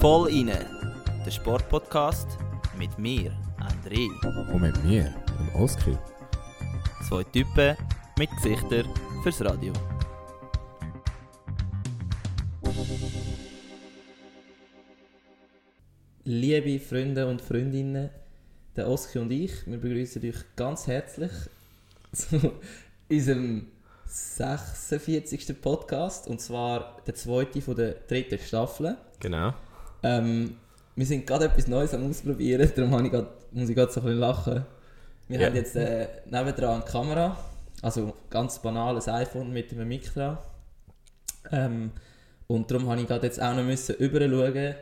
Voll inne, der Sportpodcast mit mir, André. Und mit mir, dem Oskar. Zwei Typen mit Gesichtern fürs Radio. Liebe Freunde und Freundinnen, der Oski und ich, wir begrüßen euch ganz herzlich zu unserem 46. Podcast und zwar der zweite von der dritten Staffel. Genau. Ähm, wir sind gerade etwas Neues am Ausprobieren, darum habe ich grad, muss ich gerade so ein bisschen lachen. Wir Ja. haben jetzt äh, nebendran eine Kamera, also ganz banales iPhone mit einem Mic dran. Ähm, und darum habe ich gerade jetzt auch noch müssen überschauen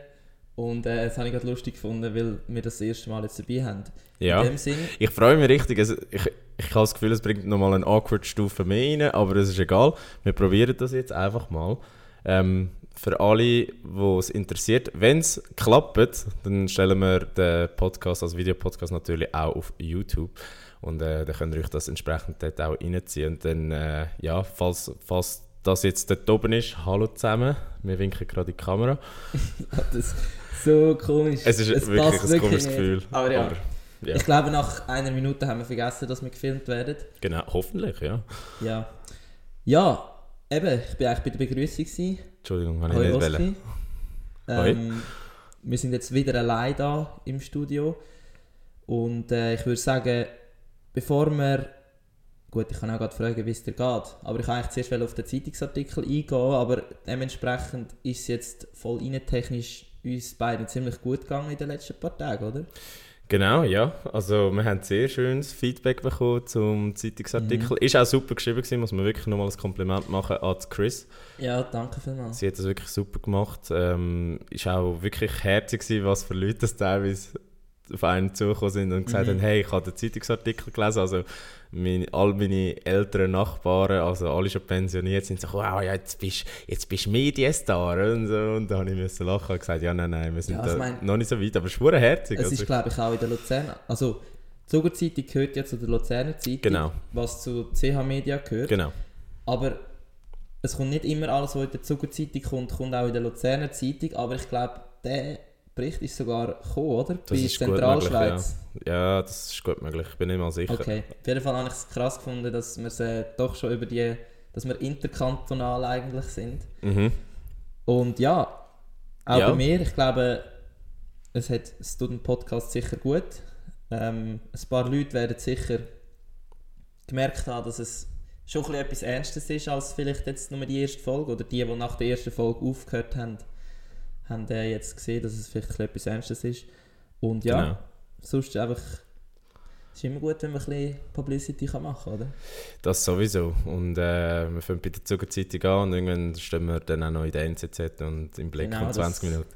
und äh, das habe ich gerade lustig gefunden, weil wir das, das erste Mal jetzt dabei haben. Ja. Sinn, Ich freue mich richtig. Es, ich, ich habe das Gefühl, es bringt nochmal eine awkward Stufe mehr rein, aber es ist egal. Wir probieren das jetzt einfach mal. Ähm, für alle, die es interessiert, wenn es klappt, dann stellen wir den Podcast als Videopodcast natürlich auch auf YouTube. Und äh, dann könnt ihr euch das entsprechend dort auch reinziehen. Und dann, äh, ja, falls, falls das jetzt dort oben ist, hallo zusammen. Wir winken gerade in die Kamera. das so komisch. Es ist passt wirklich ein komisches. Gefühl. Aber ja. ja. Ich glaube, nach einer Minute haben wir vergessen, dass wir gefilmt werden. Genau, hoffentlich, ja. Ja. Ja, eben, ich war eigentlich bei der Begrüßung. gewesen. Entschuldigung, habe ich Hoi nicht Oski. wollen. Ähm, wir sind jetzt wieder allein da im Studio. Und äh, ich würde sagen, bevor wir. Gut, ich kann auch gerade fragen, wie es dir geht. Aber ich kann eigentlich zuerst auf den Zeitungsartikel eingehen. Aber dementsprechend ist es jetzt voll innentechnisch uns beiden ziemlich gut gegangen in den letzten paar Tagen, oder? Genau, ja. Also wir haben sehr schönes Feedback bekommen zum Zeitungsartikel. Mhm. Ist auch super geschrieben gewesen, muss man wirklich nochmal ein Kompliment machen an Chris. Ja, danke vielmals. Sie hat das wirklich super gemacht. Ähm, ist auch wirklich herzig gewesen, was für Leute das teilweise auf einen zugekommen sind und gesagt Mhm. haben, hey, ich habe den Zeitungsartikel gelesen. Also meine, all meine älteren Nachbarn, also alle schon pensioniert, sind so, wow, ja, jetzt bist jetzt bist du Medienstar und so. Und da habe ich müssen lachen und gesagt, ja, nein, nein, wir sind Ja, da mein- noch nicht so weit, aber es ist verdammt herzig. Es also, ist, glaube ich, auch in der Luzerner. Also, die Zugerzeitung gehört ja zu der Luzerner Zeitung, Genau. was zu CH Media gehört. genau. Aber es kommt nicht immer alles, was in der Zugerzeitung kommt, kommt auch in der Luzerner Zeitung. Aber ich glaube, der Bericht ist sogar gekommen, oder? Das Bei gut möglich, Zentralschweiz. ja. ja, das ist gut möglich. Ich bin nicht mal sicher. Okay. Auf jeden Fall habe ich es krass gefunden, dass wir äh, doch schon über die, dass wir interkantonal eigentlich sind. Mhm. Und ja, auch Ja. bei mir, ich glaube, es, hat, es tut dem Podcast sicher gut. Ähm, ein paar Leute werden sicher gemerkt haben, dass es schon ein bisschen etwas Ernstes ist, als vielleicht jetzt nur die erste Folge. Oder die, die nach der ersten Folge aufgehört haben, haben äh, jetzt gesehen, dass es vielleicht ein bisschen etwas Ernstes ist. Und ja, Genau. sonst einfach, es ist immer gut, wenn man ein bisschen Publicity machen kann, oder? Das sowieso. Und äh, wir fangen bei der Zugerzeitung an und irgendwann stehen wir dann auch noch in der NZZ und im Blick Genau, von das- 20 Minuten.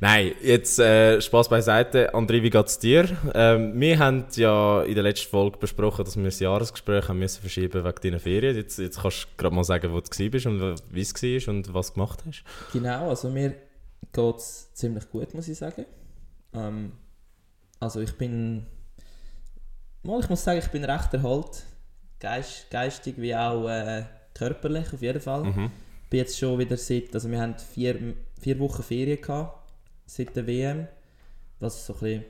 Nein, jetzt äh, Spaß beiseite. André, wie geht's dir? Ähm, wir haben ja in der letzten Folge besprochen, dass wir das Jahresgespräch haben müssen verschieben wegen deiner Ferien. Jetzt, jetzt kannst du gerade mal sagen, wo du bist und wie es war und was du gemacht hast. Genau, also mir geht es ziemlich gut, muss ich sagen. Ähm, also ich bin, mal, ich muss sagen, ich bin recht erholt, Geist, geistig wie auch äh, körperlich auf jeden Fall. Mhm. Bin jetzt schon wieder seit, also wir haben vier, vier Wochen Ferien gehabt, seit der WM, was so ein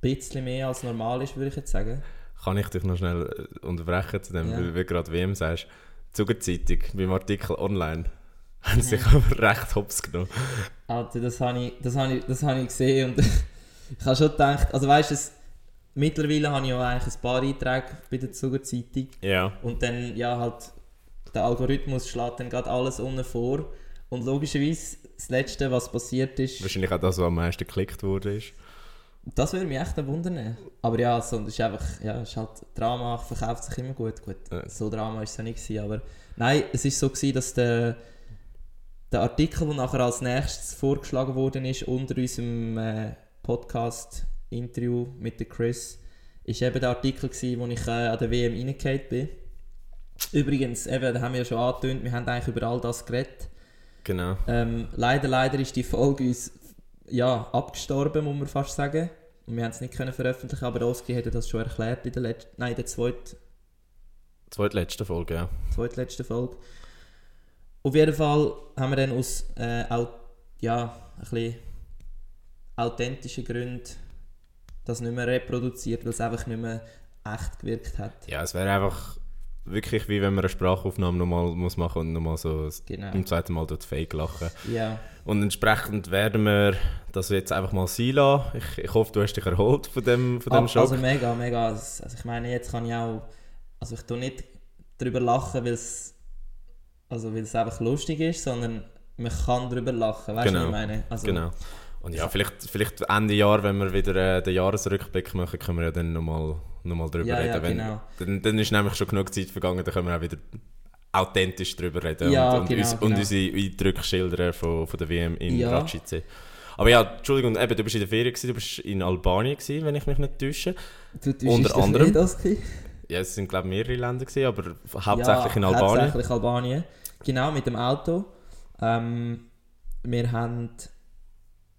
bisschen, mehr als normal ist, würde ich jetzt sagen. Kann ich dich noch schnell äh, unterbrechen zu dem, Ja. weil du gerade WM sagst. Zugerzeitung, beim Artikel online, haben sie sich aber recht hops genommen. Alter, das habe ich, das habe ich, das habe ich gesehen und ich habe schon gedacht, also weißt du, es- mittlerweile habe ich ja eigentlich ein paar Einträge bei der Zugerzeitung Ja. und dann, ja halt, der Algorithmus schlägt dann gerade alles unten vor und logischerweise, das Letzte, was passiert ist, Wahrscheinlich auch das, was am meisten geklickt wurde. Ist. das würde mich echt ein Wunder nehmen. Aber ja, so, das ist einfach, ja, es ist halt, Drama verkauft sich immer gut, gut, Ja. so Drama war es ja nicht gewesen, aber nein, es ist so gewesen, dass der, der Artikel, der nachher als nächstes vorgeschlagen worden ist, unter unserem äh, Podcast-Interview mit der Chris, ist eben der Artikel gewesen, wo ich äh, an der WM reingefallen bin. Übrigens, eben, da haben wir ja schon angetönt, wir haben eigentlich über all das geredet. Genau. Ähm, leider, leider ist die Folge uns ja, abgestorben, muss man fast sagen. Und wir haben es nicht können veröffentlichen, aber Oski hätte das schon erklärt in der letzten, nein, in der zweit, Zweitletzte Folge, ja. zweitletzten Folge. Auf jeden Fall haben wir dann aus äh, au ja, ein bisschen authentischen Gründen das nicht mehr reproduziert, weil es einfach nicht mehr echt gewirkt hat. Ja, es wäre einfach wirklich wie wenn man eine Sprachaufnahme nochmal muss machen und nochmal so Genau. beim zweiten Mal dort fake lachen. Ja, Und entsprechend werden wir das jetzt einfach mal sein lassen. Ich, ich hoffe, du hast dich erholt von dem, von dem Ab- Schock. also mega, mega. Also ich meine, jetzt kann ich auch, also ich tue nicht darüber lachen, weil es, also weil es einfach lustig ist, sondern man kann darüber lachen, weißt du, Genau, was ich meine? Also, genau. Und ja, vielleicht, vielleicht Ende Jahr, wenn wir wieder äh, den Jahresrückblick machen, können wir ja dann nochmal noch mal drüber Ja, reden. ja, Wenn, genau. dann, dann ist nämlich schon genug Zeit vergangen, dann können wir auch wieder authentisch drüber reden Ja, und, und, genau, uns, und genau. unsere Eindrücke schildern von, von der WM in Ja. Racice. Aber ja, Entschuldigung, eben, du bist in der Ferien, gewesen, du bist in Albanien, gewesen, wenn ich mich nicht täusche. Du, Unter anderem. Fredoski. Ja, es sind glaube ich mehrere Länder, gewesen, aber hauptsächlich in Albanien. Hauptsächlich Albanien. Genau, mit dem Auto. Ähm, wir haben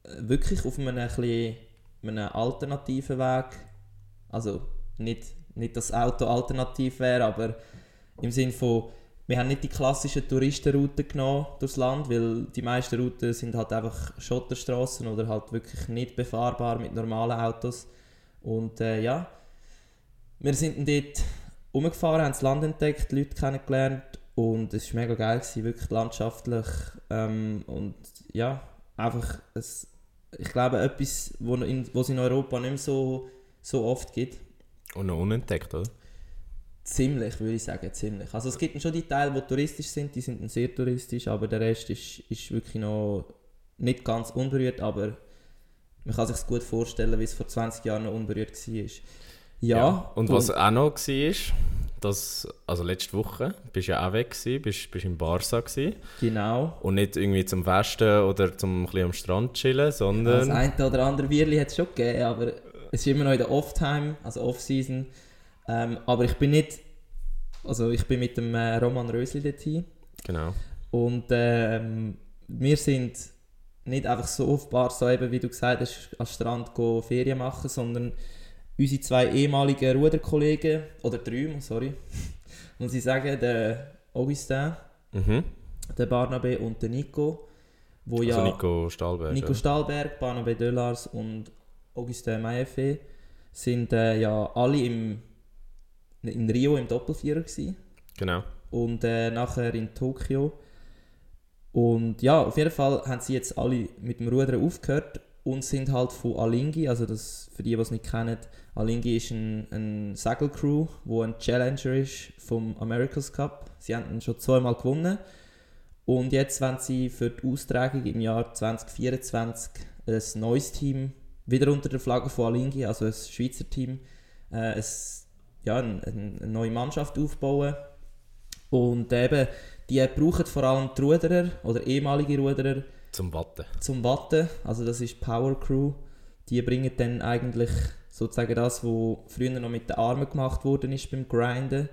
äh, wirklich auf einem, ein bisschen, einem alternativen Weg, also nicht, nicht das Auto alternativ wäre, aber im Sinne von, wir haben nicht die klassischen Touristenrouten genommen durchs Land, weil die meisten Routen sind halt einfach Schotterstraßen oder halt wirklich nicht befahrbar mit normalen Autos. Und äh, ja, wir sind dort rumgefahren, haben das Land entdeckt, Leute kennengelernt und es war mega geil, gewesen, wirklich landschaftlich ähm, und ja, einfach, es, ich glaube, etwas, wo noch in, was in Europa nicht mehr so, so oft gibt. Und noch unentdeckt, oder? Ziemlich, würde ich sagen, ziemlich. Also es gibt schon die Teile, die touristisch sind, die sind sehr touristisch, aber der Rest ist, ist wirklich noch nicht ganz unberührt, aber man kann sich gut vorstellen, wie es vor 20 Jahren noch unberührt war. Ja, Und was auch noch war, dass, also letzte Woche bist ja auch weg gewesen, bist, bist in Barca gewesen. genau. Und nicht irgendwie zum Festen oder zum ein am Strand chillen, Das sondern... eine oder andere Bierli hat es schon gegeben, aber es ist immer noch in der Off-Time, also Off-Season. Ähm, aber ich bin nicht, also ich bin mit dem äh, Roman Rösli dort hin. Genau. Und ähm, wir sind nicht einfach so auf Barca, eben, wie du gesagt hast, am Strand go Ferien machen, sondern unsere zwei ehemaligen Ruderkollegen, oder drei, sorry, muss ich sagen, der Augustin, Mhm. der Barnabé und der Nico, wo Also ja... Nico Stahlberg. Nico ja. Stahlberg, Barnabé Delars und Augustin Maillefe sind äh, ja alle im, in Rio im Doppelvierer gewesen. Genau. und äh, nachher in Tokio. Und ja, auf jeden Fall haben sie jetzt alle mit dem Rudern aufgehört und sind halt von Alingi, also das, für die, die es nicht kennen, Alingi ist ein, ein Segelcrew, wo ein Challenger ist vom America's Cup. Sie haben ihn schon zweimal gewonnen und jetzt wollen sie für die Austragung im Jahr 2024 ein neues Team wieder unter der Flagge von Alingi, also ein Schweizer Team, äh, ein, ja, ein, ein, eine neue Mannschaft aufbauen. Und eben, die brauchen vor allem die Ruderer oder ehemalige Ruderer Zum Watten. zum Watten. Also das ist Power Crew. Die bringen dann eigentlich sozusagen das, was früher noch mit den Armen gemacht worden ist beim Grinden,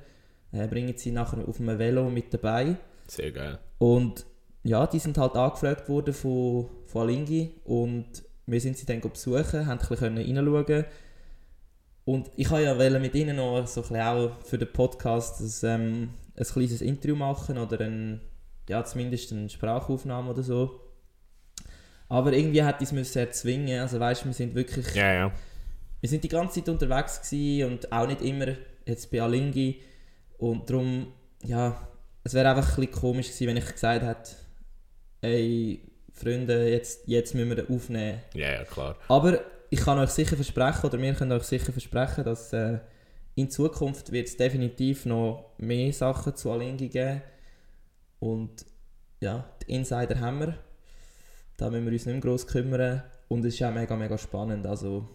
äh, bringen sie nachher auf einem Velo mit dabei. Sehr geil. Und ja, die sind halt angefragt worden von, von Alingi und wir sind sie dann besuchen, haben ein bisschen reinschauen und ich wollte ja mit ihnen noch so ein auch für den Podcast ein, ähm, ein kleines Interview machen oder ein, ja, zumindest eine Sprachaufnahme oder so. Aber irgendwie hat es müssen erzwingen, also weißt, wir sind wirklich Ja, ja. wir sind die ganze Zeit unterwegs gewesen und auch nicht immer jetzt bei Alingi und darum, ja, es wäre einfach ein bisschen komisch gewesen, wenn ich gesagt hätte, ey, Freunde, jetzt, jetzt müssen wir aufnehmen. Ja, ja, klar. Aber ich kann euch sicher versprechen, oder wir können euch sicher versprechen, dass äh, in Zukunft wird es definitiv noch mehr Sachen zu Alingi geben und ja, die Insider haben wir. Da müssen wir uns nicht mehr gross kümmern. Und es ist auch mega, mega spannend. Also,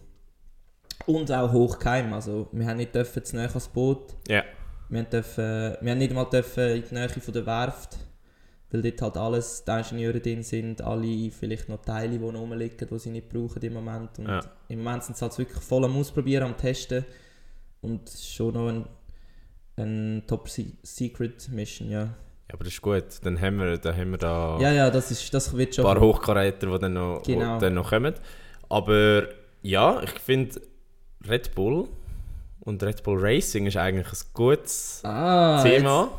und auch hochgeheim. Also, wir haben nicht dürfen zu nahe ans Boot. Ja. Wir haben, dürfen, wir haben nicht mal dürfen in die Nähe von der Werft. Weil dort halt alles, die Ingenieure drin sind, alle vielleicht noch Teile, die noch rumliegen, die sie nicht brauchen im Moment. Und Ja. im Moment sind sie halt wirklich voll am Ausprobieren, am Testen. Und es ist schon noch ein, ein Top-Secret-Mission, ja. Ja, aber das ist gut. Dann haben wir, dann haben wir da Ja, ja, das, ist, das wird ein schon... paar Hochkaräter, die dann noch, Genau. die dann noch kommen. Aber ja, ich finde Red Bull und Red Bull Racing ist eigentlich ein gutes ah, Thema.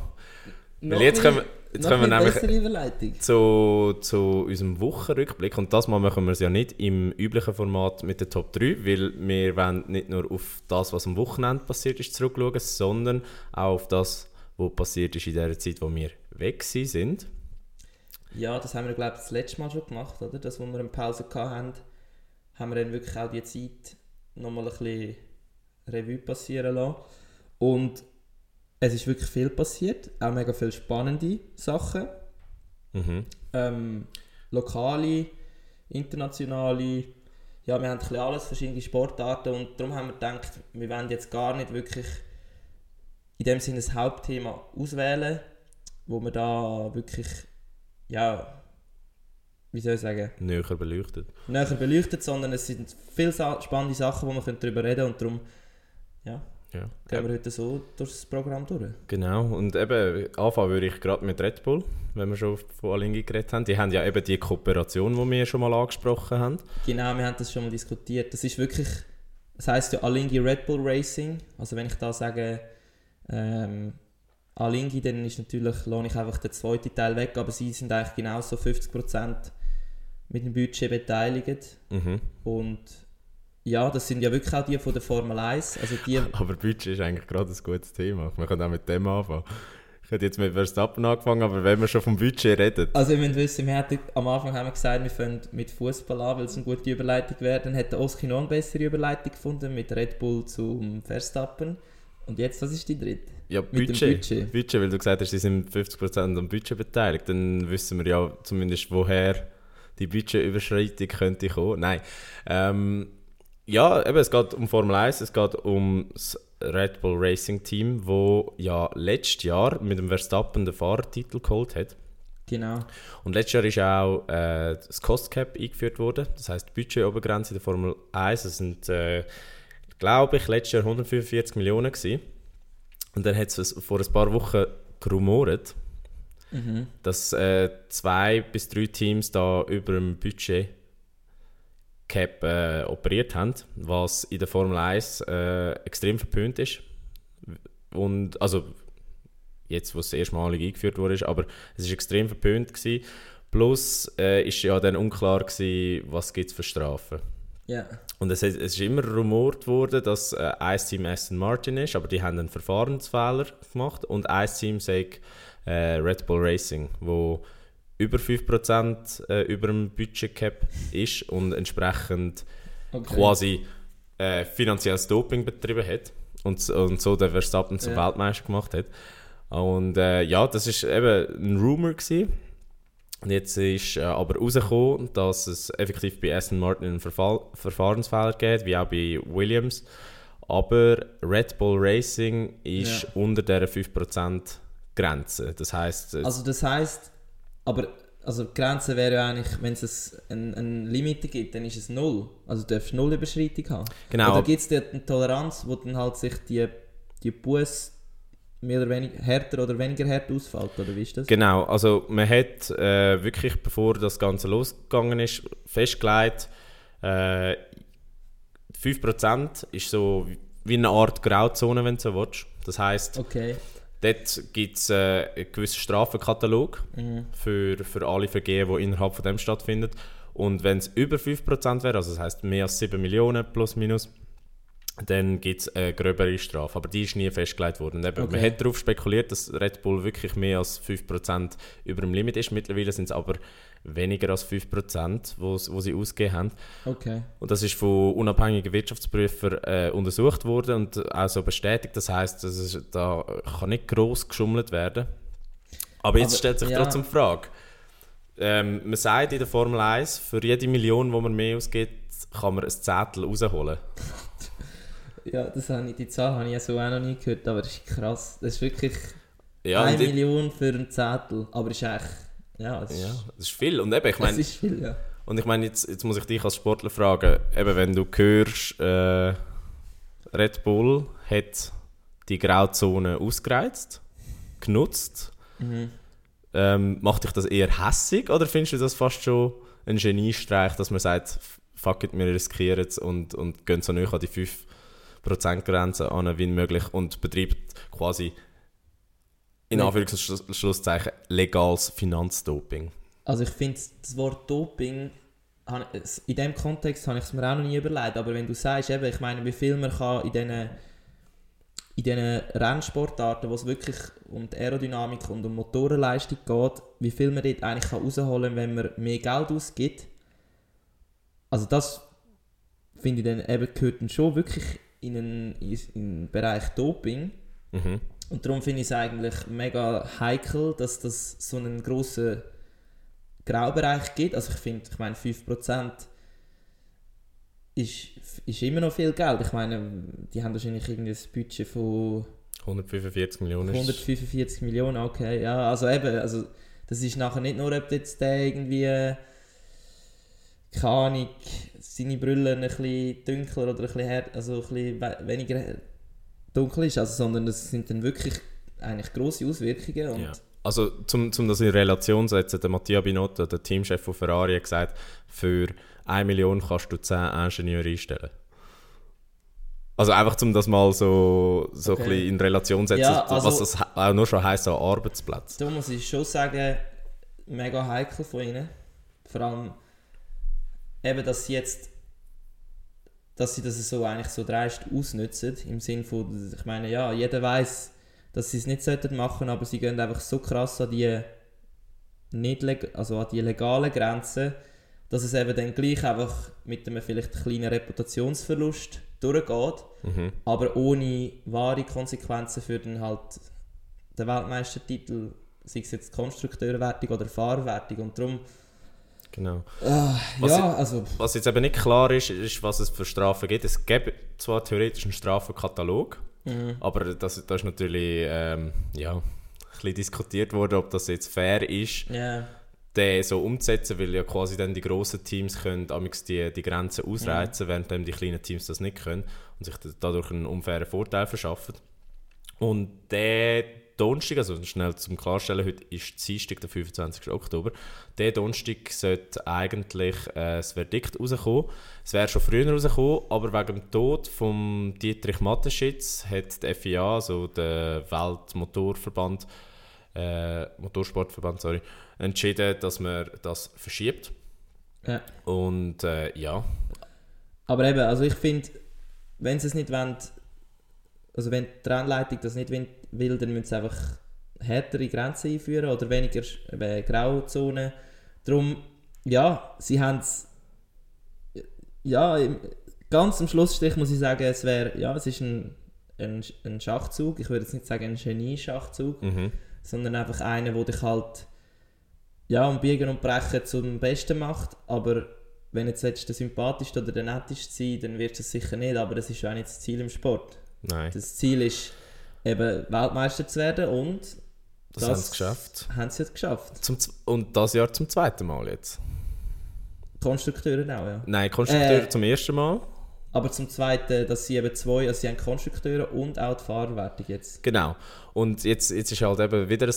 Jetzt, Weil jetzt kommen, jetzt kommen wir nämlich zu, zu unserem Wochenrückblick. Und das Mal machen wir es ja nicht im üblichen Format mit der Top 3, weil wir wollen nicht nur auf das, was am Wochenende passiert ist, zurückschauen, sondern auch auf das, was passiert ist in der Zeit, wo wir weg sind. Ja, das haben wir, glaube ich, das letzte Mal schon gemacht, oder? Das, wo wir eine Pause hatten, haben wir dann wirklich auch die Zeit nochmal ein bisschen Revue passieren lassen. Und es ist wirklich viel passiert, auch mega viele spannende Sachen. Mhm. Ähm, lokale, internationale, ja, wir haben ein bisschen alles, verschiedene Sportarten und darum haben wir gedacht, wir wollen jetzt gar nicht wirklich in dem Sinne das Hauptthema auswählen, wo wir da wirklich, ja, wie soll ich sagen, Näher beleuchtet. näher beleuchtet, sondern es sind viele spannende Sachen, wo wir darüber reden und darum, ja, Ja. gehen wir heute so durch das Programm durch. Genau, und eben anfangen würde ich gerade mit Red Bull, wenn wir schon von Alingi geredet haben. Die haben ja eben die Kooperation, die wir schon mal angesprochen haben. Genau, wir haben das schon mal diskutiert. Das ist wirklich, das heisst ja Alingi Red Bull Racing. Also wenn ich da sage ähm, Alingi, dann ist natürlich, lohne ich einfach den zweiten Teil weg, aber sie sind eigentlich genauso 50% mit dem Budget beteiligt. Mhm. Und ja, das sind ja wirklich auch die von der Formel 1. Also die, Aber Budget ist eigentlich gerade ein gutes Thema. Wir können auch mit dem anfangen. Ich hätte jetzt mit Verstappen angefangen, aber wenn wir schon vom Budget reden. also ihr müsst wissen, wir hatten, am Anfang haben wir gesagt, wir fangen mit Fußball an, weil es eine gute Überleitung wäre. Dann hat der Oski noch eine bessere Überleitung gefunden mit Red Bull zum Verstappen. Und jetzt, was ist die dritte? Ja, Mit dem Budget. Budget. Budget, weil du gesagt hast, sie sind 50% am Budget beteiligt. Dann wissen wir ja zumindest, woher die Budgetüberschreitung könnte kommen. Nein. Ähm, ja, eben, es geht um Formel 1, es geht um das Red Bull Racing Team, wo ja letztes Jahr mit dem Verstappen den Fahrertitel geholt hat. Genau. Und letztes Jahr ist auch äh, das Cost Cap eingeführt worden. Das heisst, die Budgetobergrenze in der Formel 1, das sind, äh, glaube ich, letztes Jahr 145 Millionen gewesen. Und dann hat es vor ein paar Wochen gerumort, Mhm. dass äh, zwei bis drei Teams da über dem Budget Cap äh, operiert haben, was in der Formel 1 äh, extrem verpönt ist. Und also jetzt, wo es erstmalig eingeführt wurde, aber es ist extrem verpönt gewesen. Plus äh, ist ja dann unklar gewesen, was gibt es für Strafen. Ja. Und es, es ist immer rumort worden, dass äh, ein Team Aston Martin ist, aber die haben einen Verfahrensfehler gemacht und ein Team sagt äh, Red Bull Racing, wo über 5% äh, über dem Budget-Cap ist und entsprechend Okay. quasi äh, finanzielles Doping betrieben hat und, und so den Verstappen zum Ja. Weltmeister gemacht hat. Und äh, ja, das ist eben ein Rumor gewesen. Und jetzt ist äh, aber herausgekommen, dass es effektiv bei Aston Martin einen Verfall Verfahrensfehler gibt, wie auch bei Williams. Aber Red Bull Racing ist Ja. unter dieser 5% Grenze. Das heisst, es- Also das heißt, aber also die Grenze wäre ja eigentlich, wenn es ein, ein Limit gibt, dann ist es null. Also du darfst null Überschreitung haben. Genau. Oder gibt es eine Toleranz, wo dann halt sich die, die Buß mehr oder weniger härter oder weniger hart ausfällt, oder wie ist das? Genau, also man hat äh, wirklich, bevor das Ganze losgegangen ist, festgelegt, äh, 5% ist so wie eine Art Grauzone, wenn du so willst. Das heisst, Okay. dort gibt es äh, einen gewissen Strafenkatalog Mhm. für, für alle Vergehen, die innerhalb von dem stattfinden. Und wenn es über 5% wäre, also das heisst mehr als 7 Millionen plus minus, dann gibt es eine gröbere Strafe. Aber die ist nie festgelegt worden. Eben, Okay. Man hat darauf spekuliert, dass Red Bull wirklich mehr als 5% über dem Limit ist. Mittlerweile sind es aber weniger als 5%, wo, sie ausgegeben haben. Okay. Und das ist von unabhängigen Wirtschaftsprüfern äh, untersucht worden und auch so bestätigt. Das heißt, dass es, da kann nicht gross geschummelt werden. Aber jetzt Aber, stellt sich ja. trotzdem die Frage. Ähm, man sagt in der Formel 1, für jede Million, die man mehr ausgibt, kann man ein Zettel rausholen. Ja, das habe ich, die Zahl habe ich ja so auch noch nie gehört, aber das ist krass. Das ist wirklich Ja, eine Million für ein Zettel. Aber ist echt, ja, es ist, ja, das ist viel. Und eben, ich es meine, ist viel, ja. Und ich meine, jetzt, jetzt muss ich dich als Sportler fragen, eben wenn du hörst, äh, Red Bull hat die Grauzone ausgereizt, genutzt, Mhm. ähm, macht dich das eher hässig oder findest du das fast schon ein Geniestreich, dass man sagt, fuck it, wir riskieren es und, und gehen so näher an die 5% 5%-Grenze an wie möglich und betreibt quasi in. Anführungszeichen legales Finanzdoping. Also ich finde das Wort Doping, in dem Kontext habe ich es mir auch noch nie überlegt, aber wenn du sagst, eben, ich meine, wie viel man kann in diesen in diesen Rennsportarten, wo es wirklich um die Aerodynamik und um Motorenleistung geht, wie viel man dort eigentlich kann rausholen kann, wenn man mehr Geld ausgibt. Also das finde ich dann eben gehört dann schon wirklich in einen, in den Bereich Doping. Mhm. Und darum finde ich es eigentlich mega heikel, dass das so einen grossen Graubereich gibt. Also ich finde, ich meine 5% ist, ist immer noch viel Geld. Ich meine, die haben wahrscheinlich irgendwie ein Budget von 145 Millionen ist 145 Millionen, okay. Ja, also eben, also das ist nachher nicht nur, ob jetzt der irgendwie keine Ahnung, seine Brille ein bisschen dunkler oder ein bisschen, her also ein bisschen we weniger dunkel ist, also, sondern das sind dann wirklich eigentlich grosse Auswirkungen. Und Ja. Also, um, um das in Relation zu setzen, der Mattia Binotto, der Teamchef von Ferrari, hat gesagt, für 1 Million kannst du 10 Ingenieure einstellen. Also einfach, um das mal so, so Okay. ein bisschen in Relation zu setzen, Ja, also- was das auch nur schon heisst an Arbeitsplätzen. Da muss ich schon sagen, mega heikel von ihnen. Vor allem eben, dass sie jetzt dass sie das so eigentlich so dreist ausnutzen, im Sinn von, ich meine, ja, jeder weiß, dass sie es nicht sollten machen, aber sie gehen einfach so krass an die nicht also an die legalen Grenzen, dass es eben dann gleich einfach mit einem vielleicht kleinen Reputationsverlust durchgeht, Mhm. aber ohne wahre Konsequenzen für den halt den Weltmeistertitel, sei es jetzt Konstrukteurwertung oder Fahrwertung und darum, Genau. ah, Was ja, also Was jetzt eben nicht klar ist, ist, was es für Strafen gibt. Es gibt zwar theoretisch einen Strafenkatalog, mhm. aber das, das ist natürlich ähm, ja, ein bisschen diskutiert worden, ob das jetzt fair ist, ja, den so umzusetzen, weil ja quasi dann die grossen Teams können die, die Grenzen ausreizen, während dann die kleinen Teams das nicht können und sich dadurch einen unfairen Vorteil verschaffen. Und der Donnerstag, also schnell zum Klarstellen, heute ist Dienstag, der 25. Oktober. Der Donnerstag sollte eigentlich äh, das Verdikt rauskommen. Es wäre schon früher rausgekommen, aber wegen dem Tod von Dietrich Mateschitz hat die FIA, also der Weltmotorverband, äh, Motorsportverband, sorry, entschieden, dass man das verschiebt. ja. Und äh, ja, Aber eben, also ich finde, wenn sie es nicht wollen, also wenn die Rennleitung das nicht will, dann müssen sie einfach härtere Grenzen einführen oder weniger äh, Grauzonen. Darum, ja, sie haben es, ja, ganz am Schlussstrich muss ich sagen, es wäre, ja, es ist ein, ein, ein Schachzug, ich würde jetzt nicht sagen ein Genie-Schachzug, mhm. sondern einfach einer, der dich halt ja, um Biegen und Brechen zum Besten macht. Aber wenn jetzt der sympathischste oder der netteste sein, dann wirst du es sicher nicht. Aber das ist auch nicht das Ziel im Sport. nein, Das Ziel ist eben Weltmeister zu werden und das, haben sie geschafft. Haben sie jetzt geschafft. Zum, und das Jahr zum zweiten Mal jetzt. Konstrukteure auch, ja. Nein, Konstrukteur Äh. zum ersten Mal. Aber zum Zweiten, dass sie eben zwei, also sie haben Konstrukteure und auch die Fahrerwertung jetzt. Genau. Und jetzt, jetzt ist halt eben wieder ein,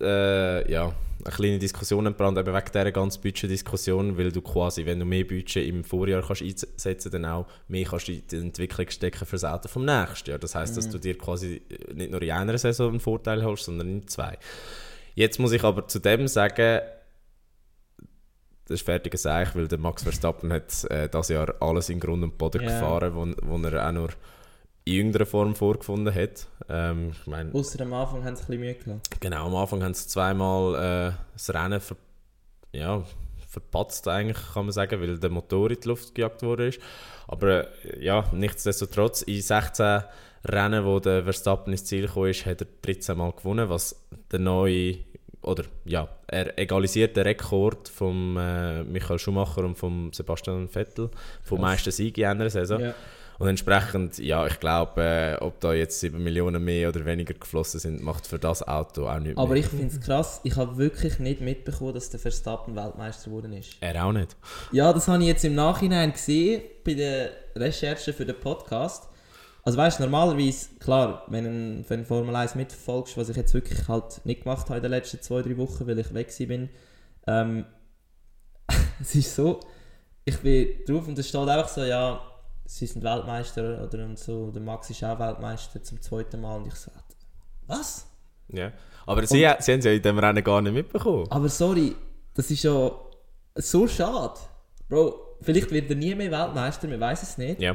äh, ja, eine kleine Diskussion entbrannt, eben wegen dieser ganzen Budgetdiskussion, weil du quasi, wenn du mehr Budget im Vorjahr kannst einsetzen dann auch mehr kannst du in die Entwicklung stecken für das Auto vom nächsten Jahr. Das heisst, dass du dir quasi nicht nur in einer Saison einen Vorteil hast, sondern in zwei. Jetzt muss ich aber zu dem sagen, das ist fertiges Eich, weil der Max Verstappen hat äh, das Jahr alles in Grund und Boden Ja. gefahren, wo, wo er auch nur in irgendeiner Form vorgefunden hat. Ähm, ich meine, Außer am Anfang haben sie ein bisschen Mühe gehabt. genau, am Anfang haben sie zweimal äh, das Rennen ver ja, verpatzt, eigentlich, kann man sagen, weil der Motor in die Luft gejagt wurde. Aber äh, ja, nichtsdestotrotz, in 16 Rennen, wo der Verstappen ins Ziel gekommen ist, hat er 13 Mal gewonnen, was der neue, oder ja, er egalisiert den Rekord von äh, Michael Schumacher und von Sebastian Vettel, vom meisten Siegen in einer Saison. Ja. Und entsprechend, ja, ich glaube, äh, ob da jetzt 7 Millionen mehr oder weniger geflossen sind, macht für das Auto auch nichts Aber mehr. ich finde es krass, ich habe wirklich nicht mitbekommen, dass der Verstappen Weltmeister geworden ist. Er auch nicht. Ja, das habe ich jetzt im Nachhinein gesehen, bei der Recherche für den Podcast. Also weißt du, normalerweise, klar, wenn du wenn Formel 1 mitverfolgst, was ich jetzt wirklich halt nicht gemacht habe in den letzten zwei, drei Wochen, weil ich weg bin, ähm, es ist so, ich bin drauf und es steht einfach so, ja, sie sind Weltmeister oder und so, der Max ist auch Weltmeister zum zweiten Mal und ich so, was? Ja. Aber sie, sie haben es ja in dem Rennen gar nicht mitbekommen. Aber sorry, das ist ja so schade. Bro, vielleicht wird er nie mehr Weltmeister, wir weiß es nicht. Ja.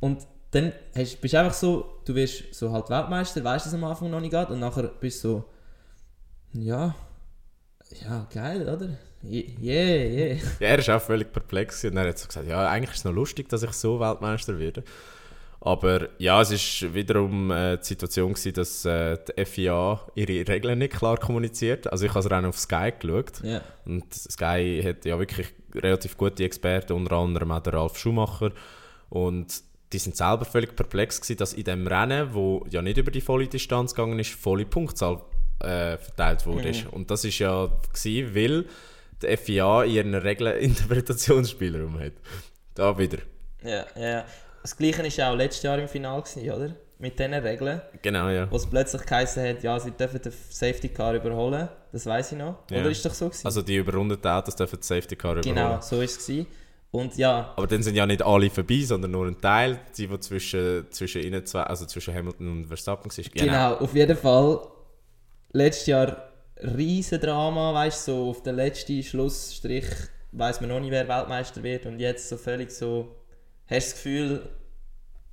Und dann hast, bist du einfach so, du wirst so halt Weltmeister, weißt es am Anfang noch nicht geht und nachher bist du so, ja, ja, geil, oder? Yeah, yeah. Ja, er ist auch völlig perplex und er hat so gesagt, ja, eigentlich ist es noch lustig, dass ich so Weltmeister werde. Aber ja, es war wiederum äh, die Situation, gewesen, dass äh, die FIA ihre Regeln nicht klar kommuniziert. Also ich habe es rein auf Sky geschaut. Ja. Und Sky hat ja wirklich relativ gute Experten, unter anderem auch der Ralf Schumacher. Und die sind selber völlig perplex gewesen, dass in dem Rennen, wo ja nicht über die volle Distanz gegangen ist, volle Punktzahl äh, verteilt wurde. Mhm. Und das ist ja gewesen, weil die FIA in ihren Regeln Interpretationsspielraum hat. Da wieder. Ja, ja. Das gleiche war auch letztes Jahr im Finale, oder? Mit diesen Regeln. Genau, ja. Wo es plötzlich geheißen hat, ja, sie dürfen den Safety Car überholen. Das weiß ich noch. Ja. Oder ist doch so gewesen? Also die überrundeten Autos dürfen die Safety Car überholen. genau, so ist es gewesen. Und ja, Aber dann sind ja nicht alle vorbei, sondern nur ein Teil, die, die zwischen, zwischen ihnen zwei, also zwischen Hamilton und Verstappen war. genau. auf jeden Fall. Letztes Jahr riesen Drama, weißt du, so auf den letzten Schlussstrich weiß man noch nicht, wer Weltmeister wird. Und jetzt so völlig so, hast du das Gefühl,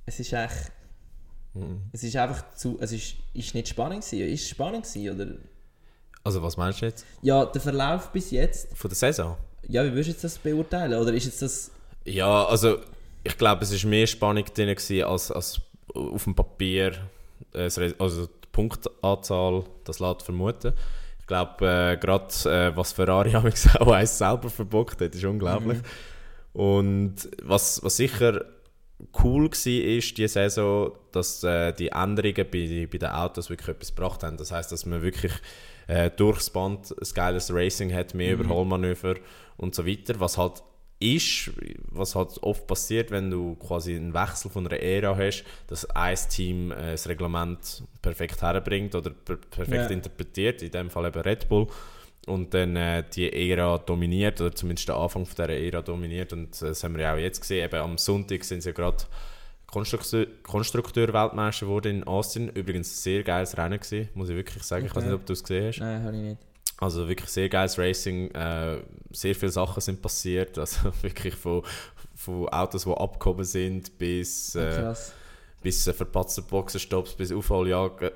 es ist echt, Mhm. es ist einfach zu, es ist, ist nicht spannend gewesen. Ist es spannend gewesen, oder? Also was meinst du jetzt? Ja, der Verlauf bis jetzt, Von der Saison? ja, wie würdest du das beurteilen? Oder ist jetzt das, Ja, also ich glaube, es war mehr Spannung drin gewesen, als, als auf dem Papier. äh, Also die Punktanzahl, das lässt vermuten. Ich glaube, äh, gerade äh, was Ferrari auch eins selber verbockt hat, ist unglaublich. Und was, was sicher cool war, ist diese Saison, dass äh, die Änderungen bei, bei den Autos wirklich etwas gebracht haben. Das heißt, dass man wirklich äh, durchs Band ein geiles Racing hat, mehr Überholmanöver und so weiter, was halt ist, was halt oft passiert, wenn du quasi einen Wechsel von einer Ära hast, dass ein Team äh, das Reglement perfekt herbringt oder per perfekt Ja. interpretiert, in dem Fall eben Red Bull, und dann äh, die Ära dominiert, oder zumindest der Anfang von dieser Ära dominiert. Und das haben wir ja auch jetzt gesehen. Eben am Sonntag sind sie ja gerade Konstrukteur, Konstrukteur-Weltmeister geworden in Asien. Übrigens ein sehr geiles Rennen gewesen, muss ich wirklich sagen. Ich weiß Okay. nicht, ob du es gesehen hast. nein, habe ich nicht. Also wirklich sehr geiles Racing. Äh, sehr viele Sachen sind passiert. Also wirklich von, von Autos, die abgehoben sind, bis, äh, Krass. bis äh, verpatzte Boxenstopps, bis Aufholjagd.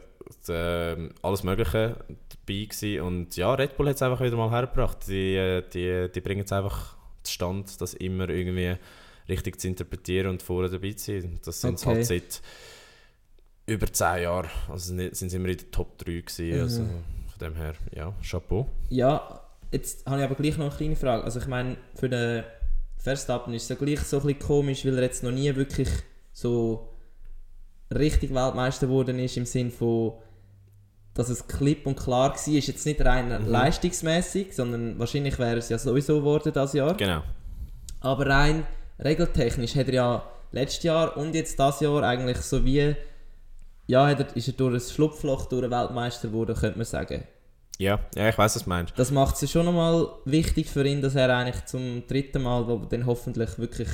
Äh, alles Mögliche dabei gewesen. Und ja, Red Bull hat es einfach wieder mal hergebracht. Die, äh, die, die bringen es einfach zustande, das immer irgendwie richtig zu interpretieren und vorne dabei zu sein. Das sind Okay. halt seit über 10 Jahren. Also sind sie immer in der Top 3 gewesen. Mhm. Also von dem her, ja, Chapeau. Ja, jetzt habe ich aber gleich noch eine kleine Frage. Also ich meine, für den Verstappen ist es ja gleich so ein bisschen komisch, weil er jetzt noch nie wirklich so richtig Weltmeister geworden ist, im Sinn von, dass es klipp und klar war. Ist jetzt nicht rein Mhm. leistungsmäßig, sondern wahrscheinlich wäre es ja sowieso geworden das Jahr. Genau. Aber rein regeltechnisch hat er ja letztes Jahr und jetzt das Jahr eigentlich so wie, ja, hat er, ist er durch ein Schlupfloch durch Weltmeister geworden, könnte man sagen. Ja, ja ich weiß, was du meinst. Das macht es schon nochmal wichtig für ihn, dass er eigentlich zum dritten Mal, wo dann hoffentlich wirklich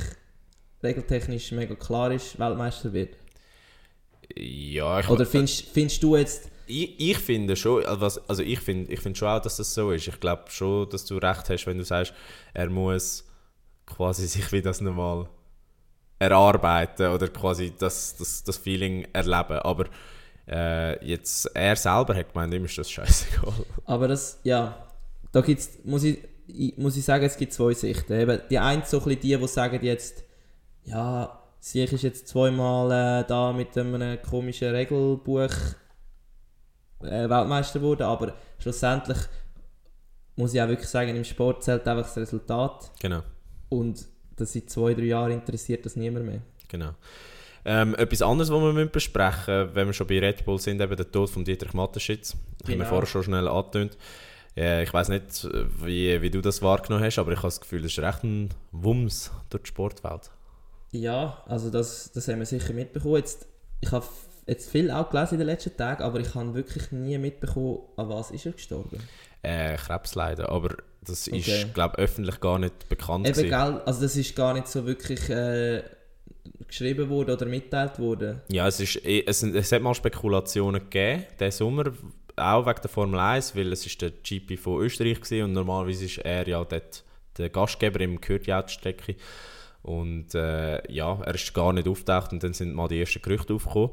regeltechnisch mega klar ist, Weltmeister wird. Ja, ich, Oder findest, findest du jetzt, ich, ich finde schon, also also ich finde ich finde schon auch, dass das so ist. Ich glaube schon, dass du recht hast, wenn du sagst, er muss quasi sich wie das nochmal erarbeiten oder quasi das, das, das Feeling erleben. Aber äh, jetzt, er selber hat gemeint, ihm ist das scheißegal. aber das, ja, da gibt's, muss ich, ich- muss ich sagen, es gibt zwei Sichten. Eben, die eine so ein bisschen die, die sagen jetzt, ja, Sieg ist jetzt zweimal äh, da mit einem komischen Regelbuch äh, Weltmeister geworden, aber schlussendlich muss ich auch wirklich sagen, im Sport zählt einfach das Resultat. Genau, Und das seit zwei, drei Jahren interessiert das niemand mehr. genau. Ähm, etwas anderes, was wir besprechen müssen, wenn wir schon bei Red Bull sind, eben der Tod von Dietrich Mateschitz. Haben wir Genau. vorher schon schnell angetönt. Äh, ich weiß nicht, wie, wie du das wahrgenommen hast, aber ich habe das Gefühl, das ist recht ein Wumms durch die Sportwelt. Ja, also das, das haben wir sicher mitbekommen. Jetzt, ich habe jetzt viel auch gelesen in den letzten Tagen, aber ich habe wirklich nie mitbekommen, an was ist er gestorben. Äh, Krebs leider, aber das Okay. ist, glaube ich, öffentlich gar nicht bekannt. Eben, gell, also das ist gar nicht so wirklich äh, geschrieben worden oder mitteilt worden. Ja, es, ist, eh- es, es hat mal Spekulationen gegeben, diesen Sommer, auch wegen der Formel 1, weil es ist der GP von Österreich war und normalerweise ist er ja dort der Gastgeber, ihm gehört die Autostrecke. Und äh, ja, er ist gar nicht auftaucht und dann sind mal die ersten Gerüchte aufgekommen.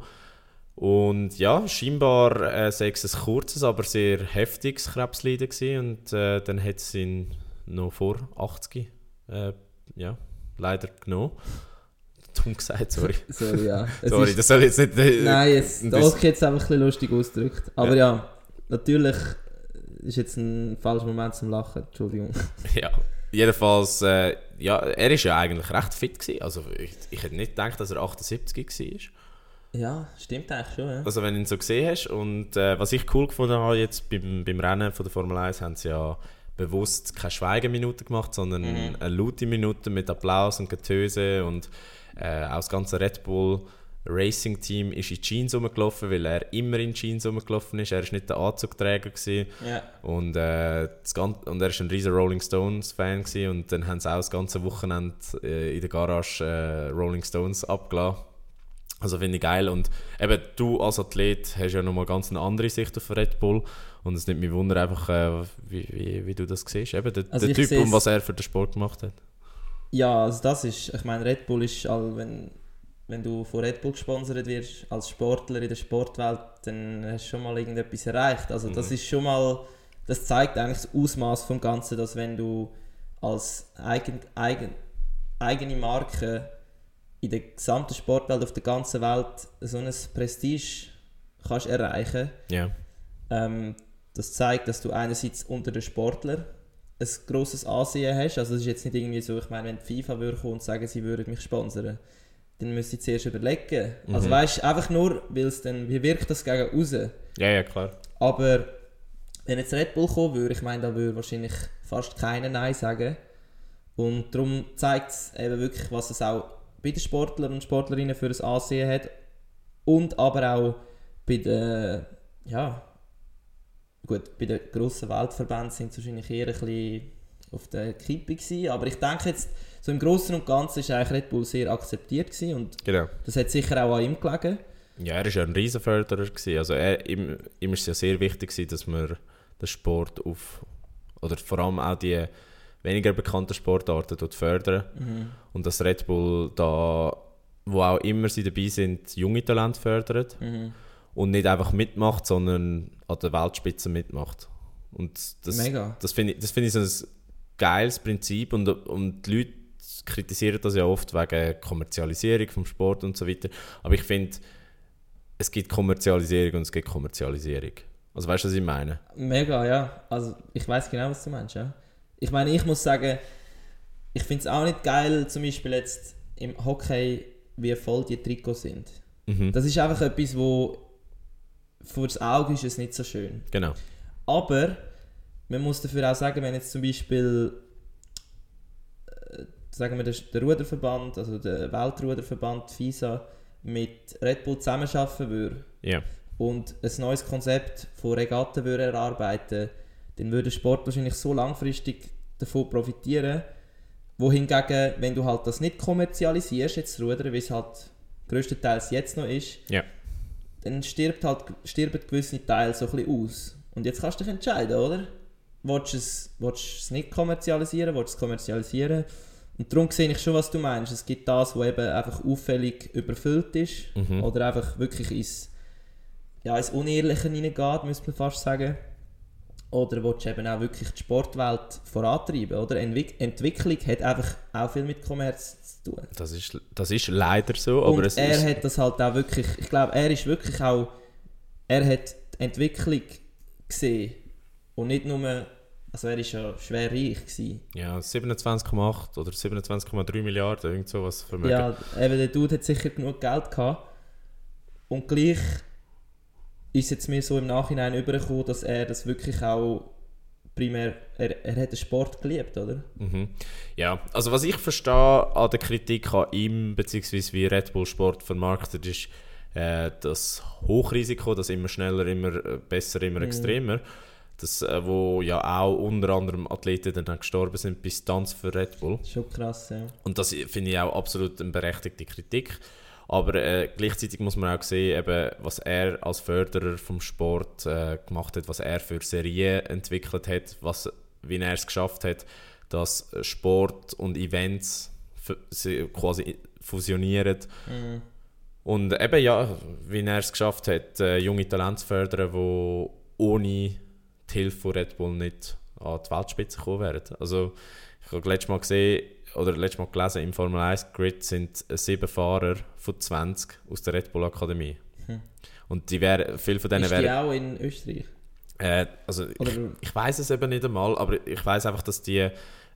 Und ja, scheinbar äh, sei es ein kurzes, aber sehr heftiges Krebsleiden gewesen. und äh, dann hat es ihn noch vor 80 äh, ja, leider genommen. Dumm gesagt, sorry. sorry, ja. Sorry, das soll jetzt nicht... Äh, Nein, jetzt, das- das jetzt einfach ein bisschen lustig ausgedrückt. Aber ja, natürlich ist jetzt ein falscher Moment zum Lachen, Entschuldigung. Ja, jedenfalls, äh, ja, er ist ja eigentlich recht fit gewesen. Also ich, ich hätte nicht gedacht, dass er 78 war. Ja, stimmt eigentlich schon, ja. Also wenn du ihn so gesehen hast. Und äh, was ich cool gefunden habe jetzt beim, beim Rennen von der Formel 1, haben sie ja bewusst keine Schweigeminute gemacht, sondern Mhm. eine laute Minute mit Applaus und Getöse und äh, auch das ganze Red Bull Racing Team ist in Jeans rumgelaufen, weil er immer in Jeans rumgelaufen ist. Er ist nicht der Anzugträger gewesen. Ja, Und, äh, das ganze, und er war ein riesiger Rolling Stones Fan gewesen, und dann haben sie auch das ganze Wochenende äh, in der Garage äh, Rolling Stones abgelassen. Also finde ich geil und eben du als Athlet hast ja nochmal ganz eine andere Sicht auf Red Bull und es nimmt mich wunder einfach, äh, wie, wie, wie du das siehst. Eben der, Also der Typ und was er für den Sport gemacht hat. ja also das ist, ich meine, Red Bull ist, all, wenn, wenn du von Red Bull gesponsert wirst, als Sportler in der Sportwelt, dann hast du schon mal irgendetwas erreicht. Also das Mhm. ist schon mal, das zeigt eigentlich das Ausmaß vom Ganzen, dass wenn du als eigen, eigen, eigene Marke in der gesamten Sportwelt auf der ganzen Welt so ein Prestige kannst erreichen Ja. ähm, das zeigt, dass du einerseits unter den Sportlern ein grosses Ansehen hast. Also es ist jetzt nicht irgendwie so, ich meine, wenn die FIFA würde kommen und sagen, sie würden mich sponsern, dann müsste ich zuerst überlegen. Also Mhm. weißt einfach nur, weil es dann, wie wirkt das gegen raus? ja, ja, klar. Aber wenn jetzt Red Bull kommen würde, ich meine, da würde wahrscheinlich fast keiner Nein sagen. Und darum zeigt es eben wirklich, was es auch bei den Sportlern und Sportlerinnen für ein Ansehen hat. Und aber auch bei den, ja, gut, bei den grossen Weltverbänden sind wahrscheinlich eher ein bisschen auf der Kippe gewesen. Aber ich denke jetzt, so im Großen und Ganzen ist eigentlich Red Bull sehr akzeptiert gewesen und Genau. das hat sicher auch an ihm gelegen. Ja, er war ja ein Riesenförderer. Gewesen. Also er, ihm, ihm ist es ja sehr wichtig, gewesen, dass man den Sport auf, oder vor allem auch die weniger bekannten Sportarten dort fördern. Und dass Red Bull da, wo auch immer sie dabei sind, junge Talente fördert. Mhm. Und nicht einfach mitmacht, sondern an der Weltspitze mitmacht. Und das, Mega. das finde ich, das finde ich so ein geiles Prinzip und, und die Leute kritisieren das ja oft wegen Kommerzialisierung vom Sport und so weiter. Aber ich finde, es gibt Kommerzialisierung und es gibt Kommerzialisierung. Also weißt du, was ich meine? Mega, ja. Also ich weiß genau, was du meinst, ja. Ich meine, ich muss sagen, ich finde es auch nicht geil, zum Beispiel jetzt im Hockey, wie voll die Trikots sind. Mhm. Das ist einfach etwas, wo fürs Auge ist es nicht so schön. Genau. Aber man muss dafür auch sagen, wenn jetzt zum Beispiel äh, sagen wir, der, der Ruderverband, also der Weltruderverband FISA mit Red Bull zusammenarbeiten würde Ja. und ein neues Konzept von Regatten würde erarbeiten, dann würde Sport wahrscheinlich so langfristig davon profitieren. Wohingegen, wenn du halt das nicht kommerzialisierst, jetzt Rudern, wie es halt größtenteils jetzt noch ist, Ja. dann stirbt halt, stirben gewisse Teile so ein bisschen aus. Und jetzt kannst du dich entscheiden, oder? Willst du es, willst du es nicht kommerzialisieren, willst du es kommerzialisieren? Und darum sehe ich schon, was du meinst. Es gibt das, was eben einfach auffällig überfüllt ist Mhm. oder einfach wirklich ins, ja, ins Unehrliche hineingeht, müsste man fast sagen. Oder willst du eben auch wirklich die Sportwelt vorantreiben, oder? Entwick Entwicklung hat einfach auch viel mit Kommerz zu tun. Das ist, das ist leider so, aber Und es er ist... hat das halt auch wirklich, ich glaube, er ist wirklich auch, er hat die Entwicklung gesehen und nicht nur, also er ist ja schwer reich gewesen. Ja, 27,8 oder 27,3 Milliarden, irgend sowas Vermögen. Ja, eben der Dude hat sicher genug Geld gehabt und gleich ist jetzt mir so im Nachhinein übergekommen, dass er das wirklich auch primär, er, er hat den Sport geliebt, oder? Mhm. Ja, also was ich verstehe an der Kritik an ihm, beziehungsweise wie Red Bull Sport vermarktet, ist äh, das Hochrisiko, das immer schneller, immer äh, besser, immer extremer. Das, äh, wo ja auch unter anderem Athleten dann gestorben sind bei Stunts für Red Bull. Schon krass, ja. Und das finde ich auch absolut eine berechtigte Kritik. Aber äh, gleichzeitig muss man auch sehen, eben, was er als Förderer vom Sport äh, gemacht hat, was er für Serien entwickelt hat, was, wie er es geschafft hat, dass Sport und Events quasi fusionieren. Mhm. Und eben ja, wie er es geschafft hat, äh, junge Talente zu fördern, die ohne die Hilfe von Red Bull nicht an die Weltspitze gekommen wären. Also ich habe letztes Mal gesehen, oder letztes Mal gelesen, im Formel 1 Grid sind sieben Fahrer von 20 aus der Red Bull Akademie. Hm. Und die wären, viele von denen wären... Ist die auch in Österreich? Äh, also ich, ich weiß es eben nicht einmal, aber ich weiß einfach, dass die,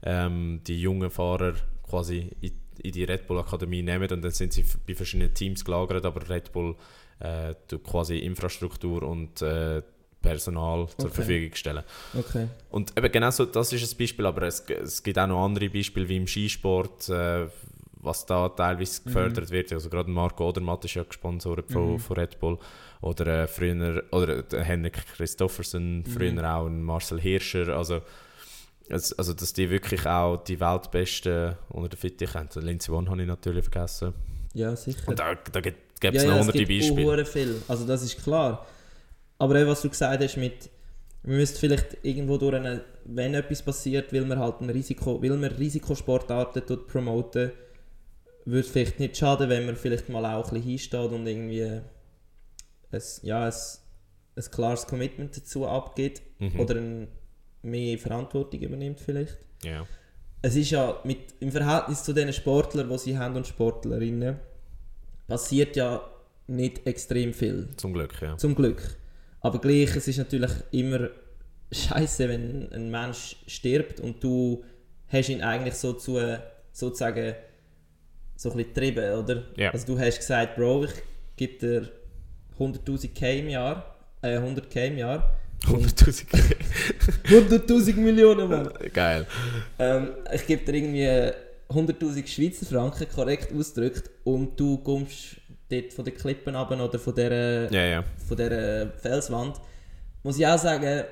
ähm, die jungen Fahrer quasi in, in, die Red Bull Akademie nehmen und dann sind sie bei verschiedenen Teams gelagert, aber Red Bull äh, quasi Infrastruktur und äh, Personal zur okay. Verfügung stellen. Okay. Und eben genau so, das ist ein Beispiel, aber es, es gibt auch noch andere Beispiele wie im Skisport, äh, was da teilweise mhm. gefördert wird. Also gerade Marco Odermatt ist ja gesponsert von, mhm. von Red Bull. Oder äh, früher, oder äh, Henrik Christoffersen, mhm. früher auch Marcel Hirscher. Also, also, dass die wirklich auch die Weltbesten unter der Fitte haben. Lindsay Vonn habe ich natürlich vergessen. Ja, sicher. Und da, da gibt es ja, noch ja, hunderte Beispiele. viel. Also das ist klar. Aber eben, was du gesagt hast mit, wir müssten vielleicht irgendwo durch eine, wenn etwas passiert, will man halt ein Risiko, will man Risikosportarten dort promoten, würde es vielleicht nicht schaden, wenn man vielleicht mal auch ein bisschen hinsteht und irgendwie ein, ja, ein, ein klares Commitment dazu abgibt mhm. oder ein, mehr Verantwortung übernimmt vielleicht. Ja. Es ist ja mit, im Verhältnis zu den Sportlern, die sie haben und Sportlerinnen, passiert ja nicht extrem viel. Zum Glück, ja. Zum Glück. Aber gleich, es ist natürlich immer scheiße, wenn ein Mensch stirbt und du hast ihn eigentlich so zu, sozusagen so ein bisschen getrieben, oder? Yeah. Also du hast gesagt, Bro, ich gebe dir 100'000 K im Jahr, äh 100 K im Jahr. 100'000 K? 100'000 Millionen, Mann! Geil. Ähm, ich gebe dir irgendwie 100'000 Schweizer Franken, korrekt ausgedrückt, und du kommst dort von den Klippen runter oder von dieser, ja, ja. von dieser Felswand, muss ich auch sagen,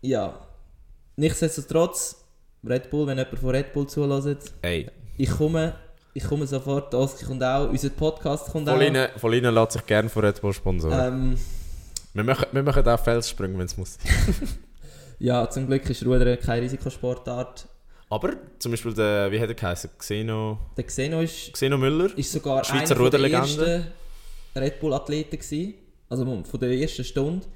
ja, nichtsdestotrotz, Red Bull, wenn jemand von Red Bull zulässt, Ey. ich komme, ich komme sofort, Oski kommt auch, unser Podcast kommt von auch. von Ihnen lässt sich gerne von Red Bull sponsoren. Ähm, wir, machen, wir machen auch Felssprünge, wenn es muss. ja, zum Glück ist Rudern keine Risikosportart. Aber zum Beispiel der, wie hat er geheißen? Xeno. Der Xeno ist, Xeno Müller. Ist sogar Schweizer einer der ersten Red Bull Athleten gewesen. Also von der ersten Stunde.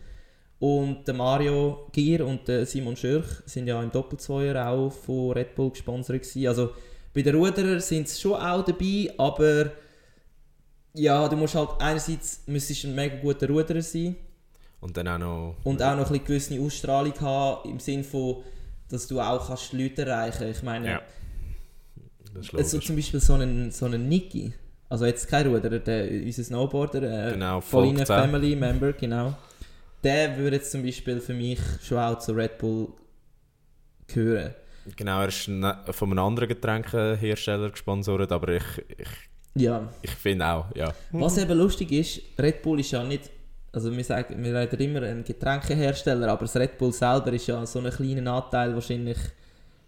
Und der Mario Gier und der Simon Schürch sind ja im Doppelzweier auch von Red Bull gesponsert gewesen. Also bei den Ruderern sind sie schon auch dabei, aber ja, du musst halt einerseits müsstest ein mega guter Ruderer sein. Und dann auch noch... Und auch noch ein gewisse Ausstrahlung haben, im Sinne von dass du auch kannst Leute erreichen Ich meine, ja. also zum Beispiel so einen, so einen Niki, also jetzt kein Ruder, der, unser Snowboarder, äh, genau, Pauline Family Member, genau, der würde jetzt zum Beispiel für mich schon auch zu Red Bull gehören. Genau, er ist von einem anderen Getränkehersteller gesponsert, aber ich, ich, ja. ich finde auch, ja. Was eben lustig ist, Red Bull ist ja nicht also wir sagen, wir reden immer einen Getränkehersteller, aber das Red Bull selber ist ja so ein kleiner Anteil wahrscheinlich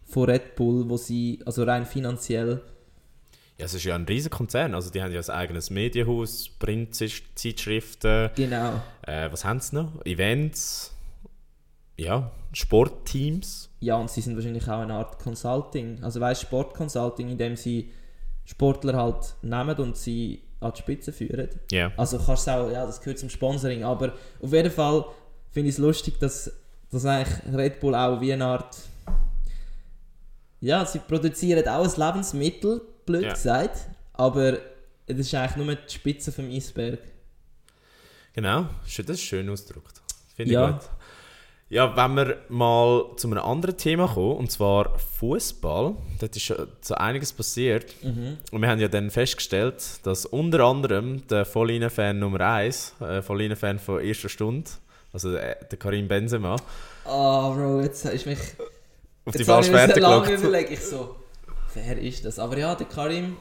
von Red Bull, wo sie, also rein finanziell... Ja, es ist ja ein riesiger Konzern, also die haben ja ein eigenes Medienhaus, Printzeitschriften... Genau. Äh, was haben sie noch? Events, ja, Sportteams. Ja, und sie sind wahrscheinlich auch eine Art Consulting, also weißt Sportconsulting, in dem sie Sportler halt nehmen und sie an die Spitze führen. Yeah. Also kannst du auch, ja, das gehört zum Sponsoring, aber auf jeden Fall finde ich es lustig, dass, dass eigentlich Red Bull auch wie eine Art, ja, sie produzieren auch ein Lebensmittel, blöd yeah. gesagt, aber es ist eigentlich nur die Spitze vom Eisberg. Genau, das ist schön ausgedrückt. Finde ich ja. gut. Ja, wenn wir mal zu einem anderen Thema kommen, und zwar Fußball, da ist schon so einiges passiert. Mhm. Und wir haben ja dann festgestellt, dass unter anderem der Vollinen-Fan Nummer 1, äh, Vollinen-Fan von erster Stunde, also der, der Karim Benzema. Oh, Bro, jetzt ist mich. Auf die falsche Fährte gelockt. überlege ich so, wer ist das? Aber ja, der Karim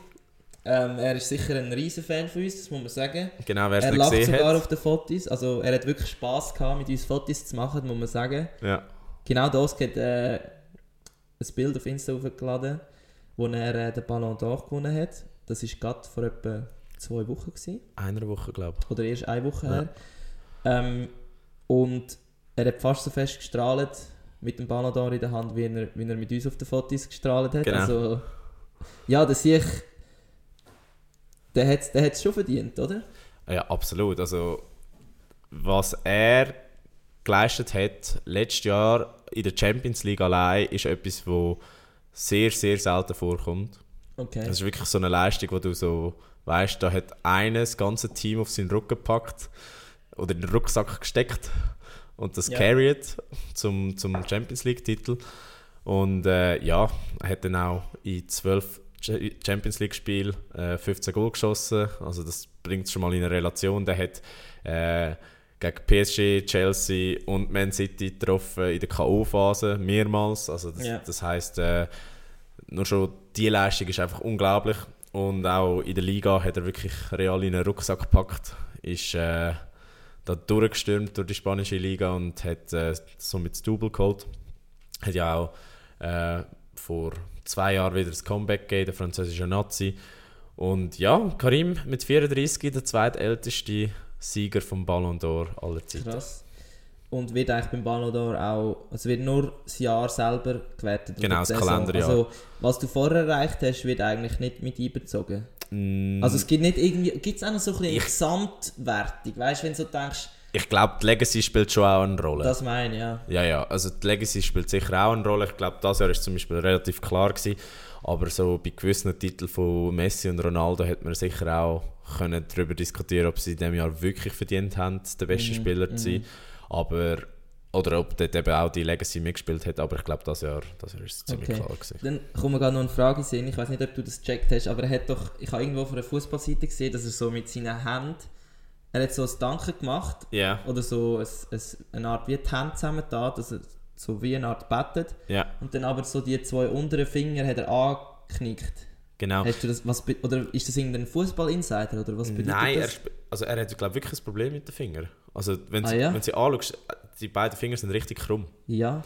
ähm, er ist sicher ein riesen Fan von uns, das muss man sagen. Genau, wer es Er lacht sogar hat. auf den Fotos. Also er hat wirklich Spass gehabt, mit uns Fotos zu machen, muss man sagen. Ja. Genau das hat äh, ein Bild auf Insta hochgeladen, wo er äh, den Ballon d'Or gewonnen hat. Das ist gerade vor etwa zwei Wochen gewesen. Einer Woche, glaube ich. Oder erst eine Woche Ja. her. Ähm, und er hat fast so fest gestrahlt mit dem Ballon d'Or in der Hand, wie er, wie er mit uns auf den Fotos gestrahlt hat. Genau. Also, ja, das sehe ich. Der hat es der hat's schon verdient, oder? Ja, absolut. Also, was er geleistet hat letztes Jahr in der Champions League allein, ist etwas, wo sehr, sehr selten vorkommt. Okay. Das ist wirklich so eine Leistung, wo du so weißt, da hat einer das ganze Team auf seinen Rücken gepackt oder in den Rucksack gesteckt und das Ja. carried zum, zum Champions League-Titel. Und äh, ja, er hat dann auch in 12 Ch- Champions League-Spielen äh, 15 Goal geschossen. Also das bringt es schon mal in eine Relation. Der hat äh, gegen PSG, Chelsea und Man City getroffen in der K.O.-Phase mehrmals. Also das, Ja. das heisst, äh, nur schon die Leistung ist einfach unglaublich. Und auch in der Liga hat er wirklich real in einen Rucksack gepackt. Ist äh, da durchgestürmt durch die spanische Liga und hat äh, somit das Double geholt. Hat ja auch äh, vor zwei Jahren wieder das Comeback gegeben, der französische Nazi. Und ja, Karim mit 34, der zweitälteste Sieger vom Ballon d'Or aller Zeiten. Krass. Und wird eigentlich beim Ballon d'Or auch, also wird nur das Jahr selber gewertet? Genau, das Saison? Kalenderjahr. Also, was du vorher erreicht hast, wird eigentlich nicht mit einbezogen. Mm, Also es gibt nicht irgendwie, gibt es auch noch so ein bisschen Gesamtwertung, weißt du, wenn du so denkst, ich glaube, die Legacy spielt schon auch eine Rolle. das meine ich, ja. Ja, ja, also die Legacy spielt sicher auch eine Rolle. Ich glaube, das Jahr ist zum Beispiel relativ klar gewesen. Aber so bei gewissen Titeln von Messi und Ronaldo hätte man sicher auch können darüber diskutieren, ob sie in diesem Jahr wirklich verdient haben, der beste Mhm, Spieler zu sein. mhm. Aber oder ob dort eben auch die Legacy mitgespielt hat. Aber ich glaube, das Jahr, das Jahr ist es ziemlich Okay. klar gewesen. Dann kommt mir gerade noch eine Frage Sinn. Ich weiß nicht, ob du das gecheckt hast, aber er hat doch, ich habe irgendwo auf einer Fußballseite gesehen, dass er so mit seinen Händen, er hat so ein Danken gemacht Ja, oder so ein, ein, eine Art wie die Hände zusammengetan, dass er so wie eine Art bettet ja, und dann aber so die zwei unteren Finger hat er angeknickt. genau. Hast du das, was, oder ist das irgendein Fußball-Insider oder was bedeutet Nein, er, das? sp- also er hat glaube wirklich ein Problem mit den Fingern. Also wenn Ah, sie, ja? wenn sie anschaust, die beiden Finger sind richtig krumm. Ja,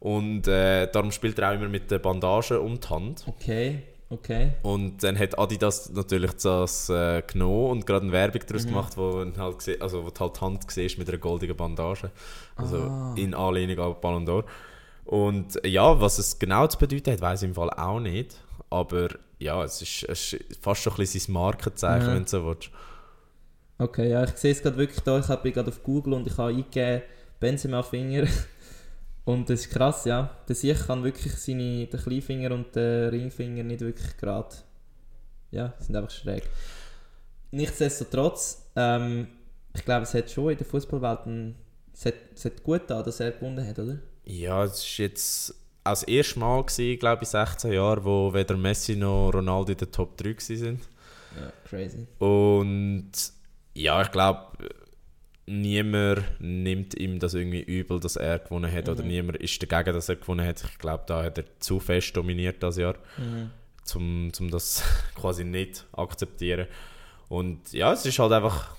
Und äh, darum spielt er auch immer mit der Bandage um die Hand. okay, okay. Und dann hat Adidas natürlich das äh, genommen und gerade eine Werbung daraus Mhm. gemacht, wo, halt also, wo du halt die Hand siehst mit einer goldigen Bandage. Also Ah. in Anlehnung an Ballon d'Or. Und äh, ja, was es genau zu bedeuten hat, weiß ich im Fall auch nicht. Aber ja, es ist, es ist fast schon ein bisschen sein Markenzeichen, Ja. wenn du so willst. Okay, ja, ich sehe es gerade wirklich da. Ich bin gerade auf Google und ich habe eingegeben Benzema-Finger. Und das ist krass, ja. Der Sieg kann wirklich seine, den Kleinfinger und den Ringfinger nicht wirklich gerade. Ja, sind einfach schräg. Nichtsdestotrotz, ähm, ich glaube, es hat schon in der Fußballwelt ein, es hat, es hat gut da, dass er gewonnen hat, oder? Ja, es war jetzt auch das erste Mal, gewesen, glaube ich, 16 Jahre, wo weder Messi noch Ronaldo in der Top 3 waren. Ja, crazy. Und ja, ich glaube, niemand nimmt ihm das irgendwie übel, dass er gewonnen hat, oder Mhm. niemand ist dagegen, dass er gewonnen hat. Ich glaube, da hat er zu fest dominiert das Jahr, Mhm. um zum das quasi nicht akzeptieren. Und ja, es ist halt einfach,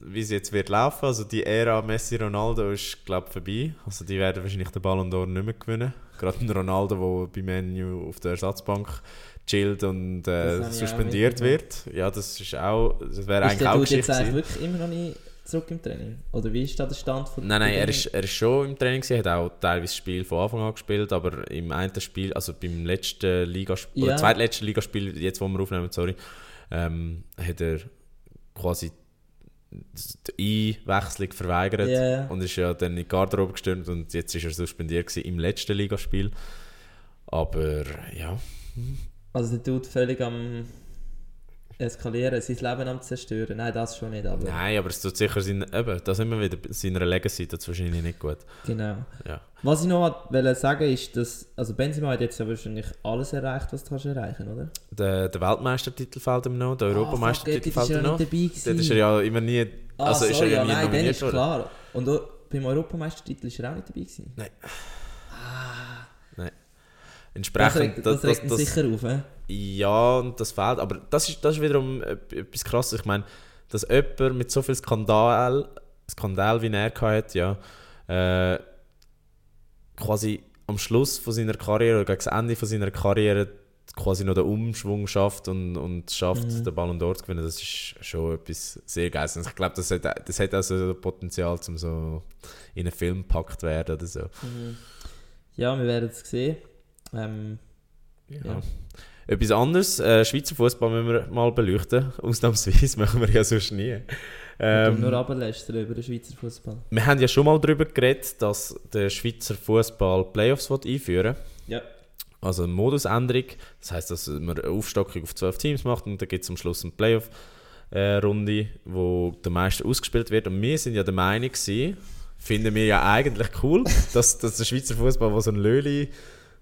wie es jetzt wird laufen. Also die Ära Messi Ronaldo ist, glaube ich, vorbei. Also die werden wahrscheinlich den Ballon d'Or nicht mehr gewinnen. Gerade ein Ronaldo, der bei Menu auf der Ersatzbank chillt und äh, suspendiert wird. Ja, das ist auch, das wäre Ist eigentlich auch jetzt Geschichte eigentlich gewesen. wirklich immer noch nicht zurück im Training? Oder wie ist da der Stand von Nein, nein, er ist, er ist schon im Training gewesen, hat auch teilweise das Spiel von Anfang an gespielt, aber im einen Spiel, also beim letzten Ligaspiel, Ja. oder zweitletzten Ligaspiel, jetzt wo wir aufnehmen, sorry, ähm, hat er quasi die Einwechslung verweigert ja. und ist ja dann in die Garderobe gestürmt und jetzt ist er suspendiert im letzten Ligaspiel. Aber ja, Also der Dude völlig am eskalieren, sein Leben am zerstören. Nein, das schon nicht, aber nein, aber es tut sicher sein, eben, da sind wir wieder seiner Legacy, das ist wahrscheinlich nicht gut. genau. Ja. Was ich noch wollte sagen ist, dass also Benzema hat jetzt ja wahrscheinlich alles erreicht, was du kannst erreichen, oder? Der, der Weltmeistertitel fehlt ihm noch, der Europameistertitel ah, fuck, fehlt ihm noch. ist er ja nicht dabei Dort ist er ja immer nie. Ah, Also ist er sorry, ja ja, nie nein, nominiert ist worden. klar. Und auch beim Europameistertitel ist er auch nicht dabei gewesen. Das Entsprechend. regt, das regt ihn sicher auf, ja, und das fehlt. Aber das ist, das ist wiederum etwas krasses. Ich meine, dass jemand mit so viel Skandal, Skandal wie er hatte, ja, äh, quasi am Schluss von seiner Karriere oder gegen das Ende von seiner Karriere quasi noch den Umschwung schafft und, und schafft, Mhm. den Ballon d'Or zu gewinnen, das ist schon etwas sehr Geiles. Und ich glaube, das hat, das hat auch so Potenzial, um so in einen Film gepackt werden oder so. Mhm. Ja, wir werden es sehen. Ähm, Ja. Ja. Etwas anderes, äh, Schweizer Fußball müssen wir mal beleuchten. Ausnahmsweise machen wir ja sonst nie. ähm, nur runterlästern über den Schweizer Fußball. wir haben ja schon mal darüber geredet, dass der Schweizer Fußball Playoffs will einführen Ja. Also eine Modusänderung. Das heisst, dass man eine Aufstockung auf zwölf Teams macht und dann gibt es am Schluss eine Playoff-Runde, wo der meiste ausgespielt wird. Und wir sind ja der Meinung gewesen, finden wir ja eigentlich cool, dass, dass der Schweizer Fußball, wo so ein Löli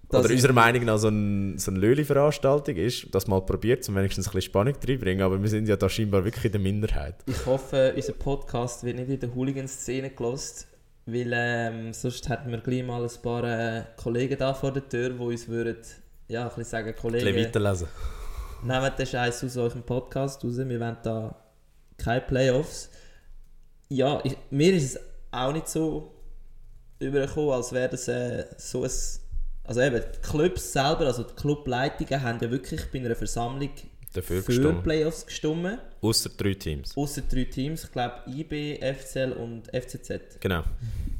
Das oder unserer Meinung nach so, ein, so eine Löli-Veranstaltung ist, das mal probiert, um wenigstens ein bisschen Spannung reinbringen. Aber wir sind ja da scheinbar wirklich in der Minderheit. Ich hoffe, unser Podcast wird nicht in der Hooligan-Szene gelost, weil ähm, sonst hätten wir gleich mal ein paar äh, Kollegen da vor der Tür, die uns würden, ja, ein bisschen sagen, Ein Kollegen, bisschen weiterlesen. nehmt den Scheiß aus eurem Podcast raus, wir wollen da keine Playoffs. Ja, ich, mir ist es auch nicht so übergekommen, als wäre das äh, so ein... Also eben, die Clubs selber, also die Clubleitungen haben ja wirklich bei einer Versammlung Dafür für gestimmt. Playoffs gestimmt. Außer drei Teams. Außer drei Teams, ich glaube IB, FCL und FCZ. Genau.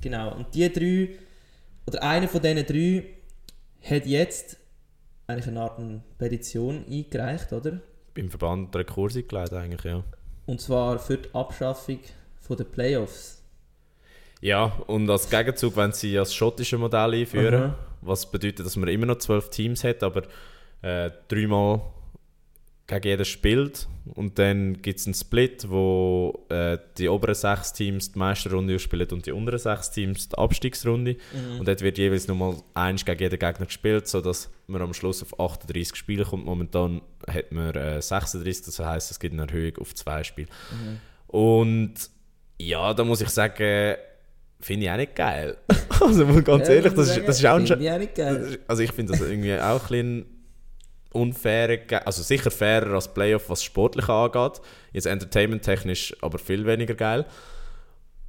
Genau. Und die drei, oder einer von diesen drei, hat jetzt eigentlich eine Art eine Petition eingereicht, oder? Beim Verband der Kurse gelegt eigentlich, ja. Und zwar für die Abschaffung der Playoffs. Ja, und als Gegenzug wenn sie das schottische Modell einführen, Aha. was bedeutet, dass man immer noch zwölf Teams hat, aber äh, dreimal gegen jedes spielt. Und dann gibt es einen Split, wo äh, die oberen sechs Teams die Meisterrunde spielen und die unteren sechs Teams die Abstiegsrunde. Mhm. Und dort wird jeweils nochmal eins gegen jeden Gegner gespielt, sodass man am Schluss auf 38 Spiele kommt. Momentan hat man äh, 36, das heisst, es gibt eine Erhöhung auf zwei Spiele. Mhm. Und ja, da muss ich sagen, finde ich auch nicht geil. also ganz ehrlich, das ist, das ist auch ein, Finde ich auch nicht geil. Also ich finde das irgendwie auch ein bisschen unfair, ge- also sicher fairer als Playoff, was sportlich angeht. Jetzt entertainment-technisch aber viel weniger geil.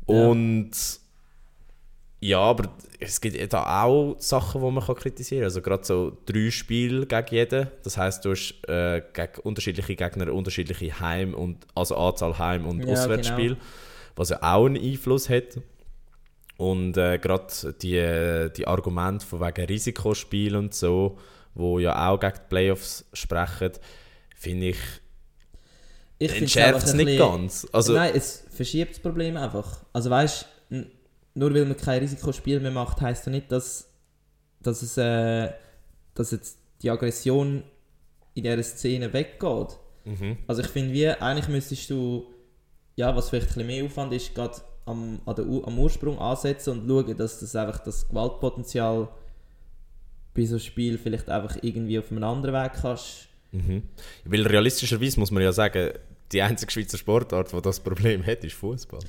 Ja. Und ja, aber es gibt ja da auch Sachen, die man kann kritisieren kann. Also gerade so drei Spiele gegen jeden. Das heißt, du hast äh, gegen unterschiedliche Gegner unterschiedliche Heim- und also Anzahl Heim- und Ja, Auswärtsspiele, was ja auch einen Einfluss hat. Und äh, gerade die, die Argumente von wegen Risikospiel und so, wo ja auch gegen die Playoffs sprechen, finde ich, Ich entschärft es nicht bisschen- ganz. Also, Nein, es verschiebt das Problem einfach. Also weißt du, nur weil man kein Risikospiel mehr macht, heißt ja nicht, dass, dass, es, äh, dass jetzt die Aggression in dieser Szene weggeht. mhm. Also ich finde, wie, eigentlich müsstest du, ja, was vielleicht ein bisschen mehr Aufwand ist, gerade am, an der, am Ursprung ansetzen und schauen, dass das einfach das Gewaltpotenzial bei so einem Spiel vielleicht einfach irgendwie auf einem anderen Weg kannst. Mhm. Weil realistischerweise muss man ja sagen, die einzige Schweizer Sportart, die das Problem hat, ist Fußball.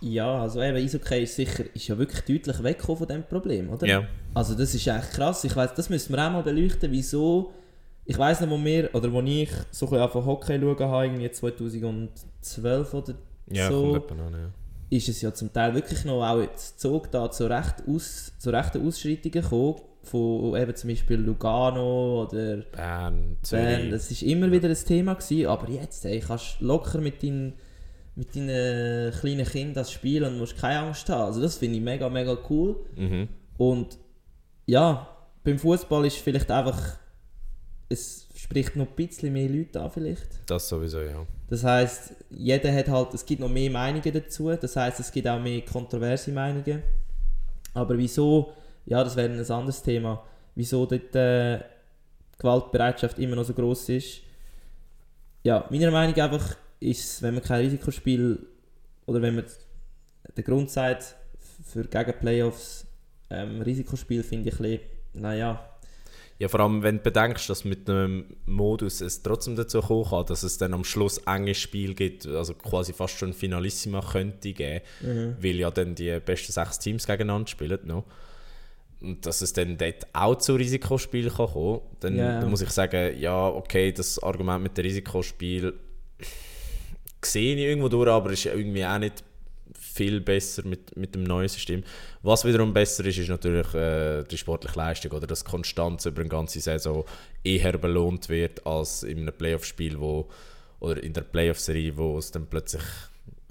Ja, also eben, Eishockey ist sicher, ist ja wirklich deutlich weggekommen von diesem Problem, oder? Ja. Also das ist echt krass. Ich weiß, das müssen wir auch mal beleuchten, wieso. Ich weiß noch, wo wir, oder wo ich so ein bisschen von Hockey schauen habe, irgendwie 2012 oder Ja, so, kommt jemand an, ja. Ist es ja zum Teil wirklich noch auch jetzt Zug da zu, recht aus, zu rechten Ausschreitungen gekommen, von eben zum Beispiel Lugano oder Bern, Bern. Das ist immer wieder ein Thema gewesen, aber jetzt, ey, kannst du locker mit deinen, mit deinen kleinen Kindern das spielen und musst keine Angst haben. Also das finde ich mega, mega cool. Mhm. Und ja, beim Fußball ist vielleicht einfach, es spricht noch ein bisschen mehr Leute an vielleicht. Das sowieso, ja. Das heißt, jeder hat halt, es gibt noch mehr Meinungen dazu. Das heißt, es gibt auch mehr kontroverse Meinungen. Aber wieso, ja, das wäre ein anderes Thema, wieso dort äh, die Gewaltbereitschaft immer noch so groß ist. Ja, meiner Meinung nach einfach ist, wenn man kein Risikospiel oder wenn man den Grund sagt, für gegen Playoffs ähm, Risikospiel finde ich ein bisschen, naja, Ja, vor allem, wenn du bedenkst, dass mit einem Modus es trotzdem dazu kommen kann, dass es dann am Schluss enges Spiel gibt, also quasi fast schon Finalissima könnte geben, weil ja dann die besten sechs Teams gegeneinander spielen noch. Und dass es dann dort auch zu Risikospielen kann kommen dann, ja. dann muss ich sagen, ja, okay, das Argument mit dem Risikospiel sehe ich irgendwo durch, aber ist ja irgendwie auch nicht viel besser mit, mit dem neuen System. Was wiederum besser ist, ist natürlich äh, die sportliche Leistung oder dass Konstanz über eine ganze Saison eher belohnt wird als in einem Playoff-Spiel, wo oder in der Playoff-Serie, wo es dann plötzlich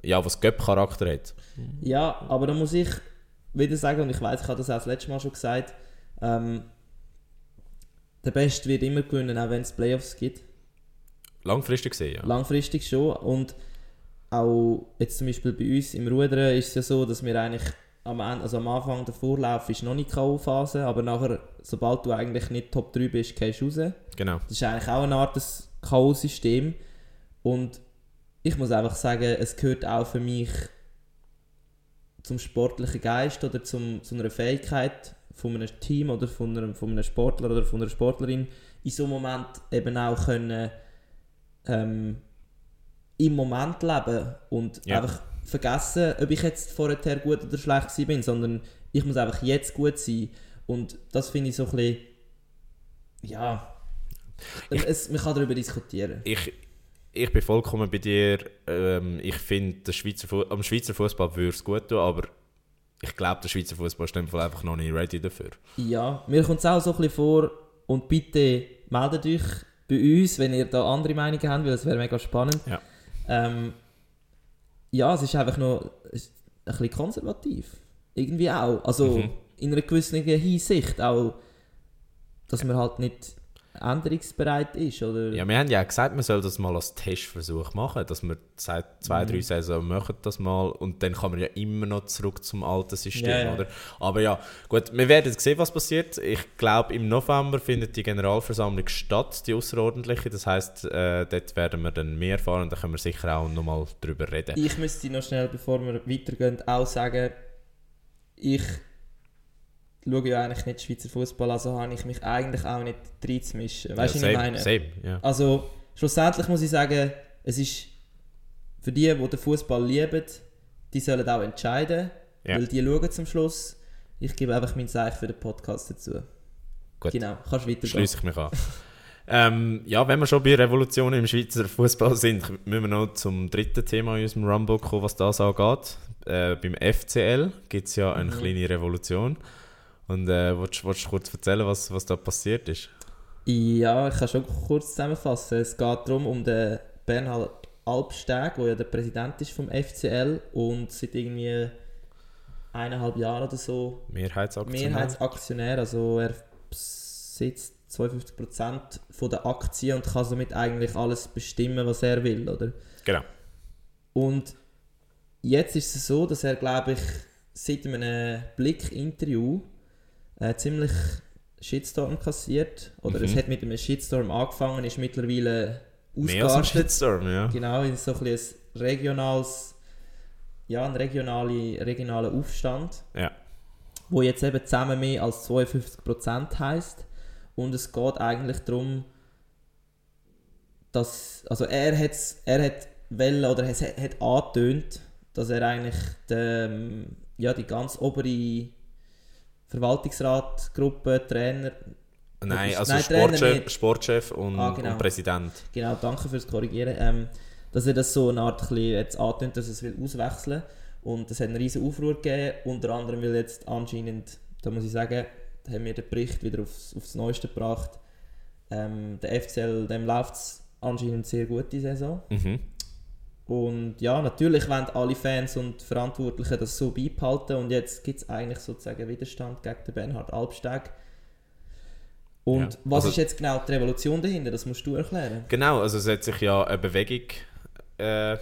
ja, was Göpp-Charakter hat. Ja, aber da muss ich wieder sagen, und ich weiß, ich habe das auch das letzte Mal schon gesagt, ähm, der Beste wird immer gewinnen, auch wenn es Playoffs gibt. Langfristig gesehen, ja. Langfristig schon. Und auch jetzt zum Beispiel bei uns im Rudern ist es ja so, dass wir eigentlich am, Ende, also am Anfang der Vorlauf ist noch nicht K.O.-Phase, aber nachher, sobald du eigentlich nicht Top 3 bist, gehst du raus. Genau. Das ist eigentlich auch eine Art K.O.-System. Und ich muss einfach sagen, es gehört auch für mich zum sportlichen Geist oder zum, zu einer Fähigkeit von einem Team oder von einem, von einem Sportler oder von einer Sportlerin in so einem Moment eben auch können ähm, im Moment leben und Ja. einfach vergessen, ob ich jetzt vorher gut oder schlecht bin, sondern ich muss einfach jetzt gut sein und das finde ich so ein bisschen ja es, man kann darüber diskutieren. Ich, ich bin vollkommen bei dir. Ähm, ich finde, Schweizer am Schweizer Fußball würde es gut tun, aber ich glaube, der Schweizer Fußball ist einfach noch nicht ready dafür. Ja, mir kommt es auch so ein bisschen vor und bitte meldet euch bei uns, wenn ihr da andere Meinungen habt, weil das wäre mega spannend. Ja. Ähm, ja, es ist einfach noch ist ein bisschen konservativ. Irgendwie auch. Also Mhm. in einer gewissen Hinsicht auch, dass man halt nicht änderungsbereit ist. Oder? Ja, wir haben ja auch gesagt, man soll das mal als Testversuch machen, dass wir seit zwei, Mhm. drei Saison machen das mal und dann kann man ja immer noch zurück zum alten System, Ja, ja. oder? Aber ja, gut, wir werden sehen, was passiert. Ich glaube, im November findet die Generalversammlung statt, die außerordentliche. Das heißt, äh, dort werden wir dann mehr erfahren und da können wir sicher auch nochmal drüber reden. Ich müsste noch schnell, bevor wir weitergehen, auch sagen, ich schaue ja eigentlich nicht Schweizer Fußball, also habe ich mich eigentlich auch nicht reinzumischen. Weißt du, ja, was ich meine? Same, ja. Also, schlussendlich muss ich sagen, es ist für die, die den Fußball lieben, die sollen auch entscheiden, Ja. weil die schauen zum Schluss. Ich gebe einfach mein Zeichen für den Podcast dazu. Gut. Genau, kannst weitergehen. Schließe ich mich an. ähm, ja, wenn wir schon bei Revolutionen im Schweizer Fußball sind, müssen wir noch zum dritten Thema in unserem Rumble kommen, was das angeht. Äh, beim FCL gibt es ja eine Mhm. kleine Revolution. Und äh, willst, willst du kurz erzählen, was, was da passiert ist? Ja, ich kann schon kurz zusammenfassen. Es geht darum, um den Bernhard Albsteg, der ja der Präsident ist vom FCL und seit irgendwie eineinhalb Jahren oder so Mehrheitsaktionär? Mehrheitsaktionär. Also er besitzt 52% von der Aktien und kann somit eigentlich alles bestimmen, was er will, oder? Genau. Und jetzt ist es so, dass er, glaube ich, seit einem Blick-Interview äh, ziemlich Shitstorm kassiert. Oder Mhm. es hat mit einem Shitstorm angefangen, ist mittlerweile ausgeartet. Shitstorm, ja. Genau, in so ein, ein regionales, ja, ein regionale, regionaler Aufstand, Ja. wo jetzt eben zusammen mehr als 52% heisst. Und es geht eigentlich darum, dass, also er, hat's, er hat wollen, oder es hat, hat angetönt, dass er eigentlich den, ja, die ganz obere Verwaltungsratgruppe, Trainer, Nein, also nein, Sportchef. Sportchef und, Ah, genau. und Präsident. Genau, danke fürs Korrigieren. Ähm, dass er das so eine Art jetzt antönt, dass er es will auswechseln Und es hat einen riesen Aufruhr gegeben. Unter anderem will jetzt anscheinend, da muss ich sagen, da haben wir den Bericht wieder aufs, aufs Neueste gebracht. Ähm, der FCL, dem läuft es anscheinend sehr gut die Saison. Mhm. Und ja, natürlich wollen alle Fans und Verantwortlichen das so beibehalten. Und jetzt gibt es eigentlich sozusagen Widerstand gegen den Bernhard Albsteg. Und Ja, was also- ist jetzt genau die Revolution dahinter? Das musst du erklären. Genau, also es hat sich ja eine Bewegung äh,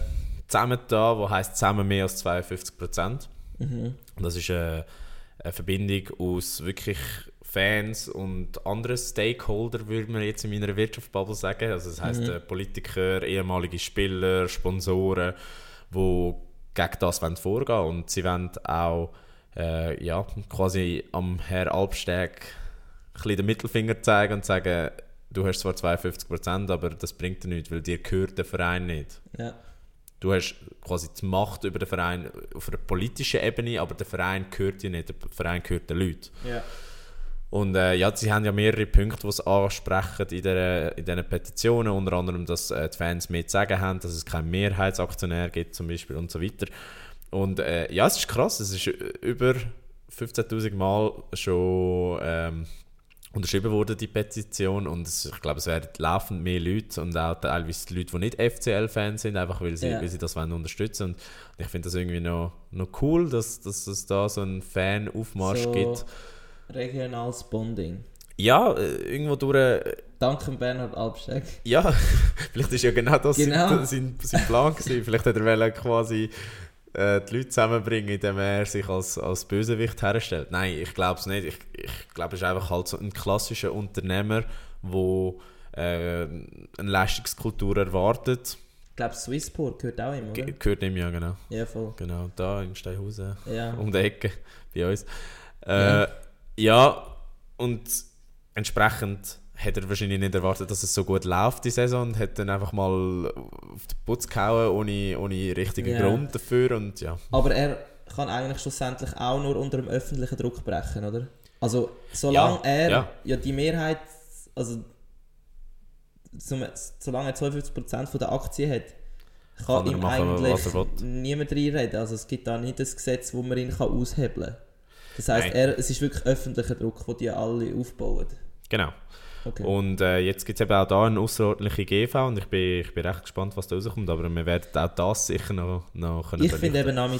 zusammengetan, die heisst zusammen mehr als 52 Prozent. Mhm. Und das ist eine, eine Verbindung aus wirklich Fans und anderen Stakeholder, würde man jetzt in meiner Wirtschaftsbubble sagen. Also das heisst Mhm. äh, Politiker, ehemalige Spieler, Sponsoren, die gegen das vorgehen wollen. Und sie wollen auch äh, ja, quasi am Herr Albsteg ein den Mittelfinger zeigen und sagen, du hast zwar 52%, aber das bringt dir nichts, weil dir gehört der Verein nicht. Ja. Du hast quasi die Macht über den Verein auf einer politischen Ebene, aber der Verein gehört dir nicht, der Verein gehört den Leuten. Ja. Und äh, ja, sie haben ja mehrere Punkte, die sie ansprechen in, der, in diesen Petitionen, unter anderem, dass äh, die Fans mehr zu sagen haben, dass es keinen Mehrheitsaktionär gibt zum Beispiel und so weiter. Und äh, ja, es ist krass, es ist über 15'000 Mal schon ähm, unterschrieben worden, die Petition. Und es, ich glaube, es werden laufend mehr Leute und auch teilweise die Leute, die nicht FCL-Fans sind, einfach weil sie, Ja. weil sie das wollen unterstützen Und ich finde das irgendwie noch, noch cool, dass, dass es da so einen Fan-Aufmarsch so gibt. Regionales Bonding. Ja, äh, irgendwo durch. äh, Danke Bernhard Albsteg. Ja, vielleicht ist ja genau das Genau. Sein, sein, sein Plan gewesen. Vielleicht hat er quasi äh, die Leute zusammenbringen, indem er sich als, als Bösewicht herstellt. Nein, ich glaube es nicht. Ich, ich glaube, er ist einfach halt so ein klassischer Unternehmer, der äh, eine Leistungskultur erwartet. Ich glaube, Swissport gehört auch immer, oder? Ge gehört ihm ja, genau. Ja, voll. Genau, da in Steinhausen, Ja. um die Ecke bei uns. Äh, ja, und entsprechend hat er wahrscheinlich nicht erwartet, dass es so gut läuft die Saison und hat dann einfach mal auf den Putz gehauen, ohne, ohne richtigen Ja. Grund dafür und ja. Aber er kann eigentlich schlussendlich auch nur unter dem öffentlichen Druck brechen, oder? Also, solange Ja, er ja. ja. die Mehrheit, also zum, solange er 52% von der Aktien hat, kann, Kann er ihm machen, eigentlich niemand reinreden. Also es gibt da nicht ein Gesetz, wo man ihn kann aushebeln kann. Das heisst, er, es ist wirklich öffentlicher Druck, den die alle aufbauen. Genau. Okay. Und äh, jetzt gibt es eben auch da eine außerordentliche GV und ich bin, ich bin recht gespannt, was da rauskommt, aber wir werden auch das sicher noch, noch können ich finde eben auch,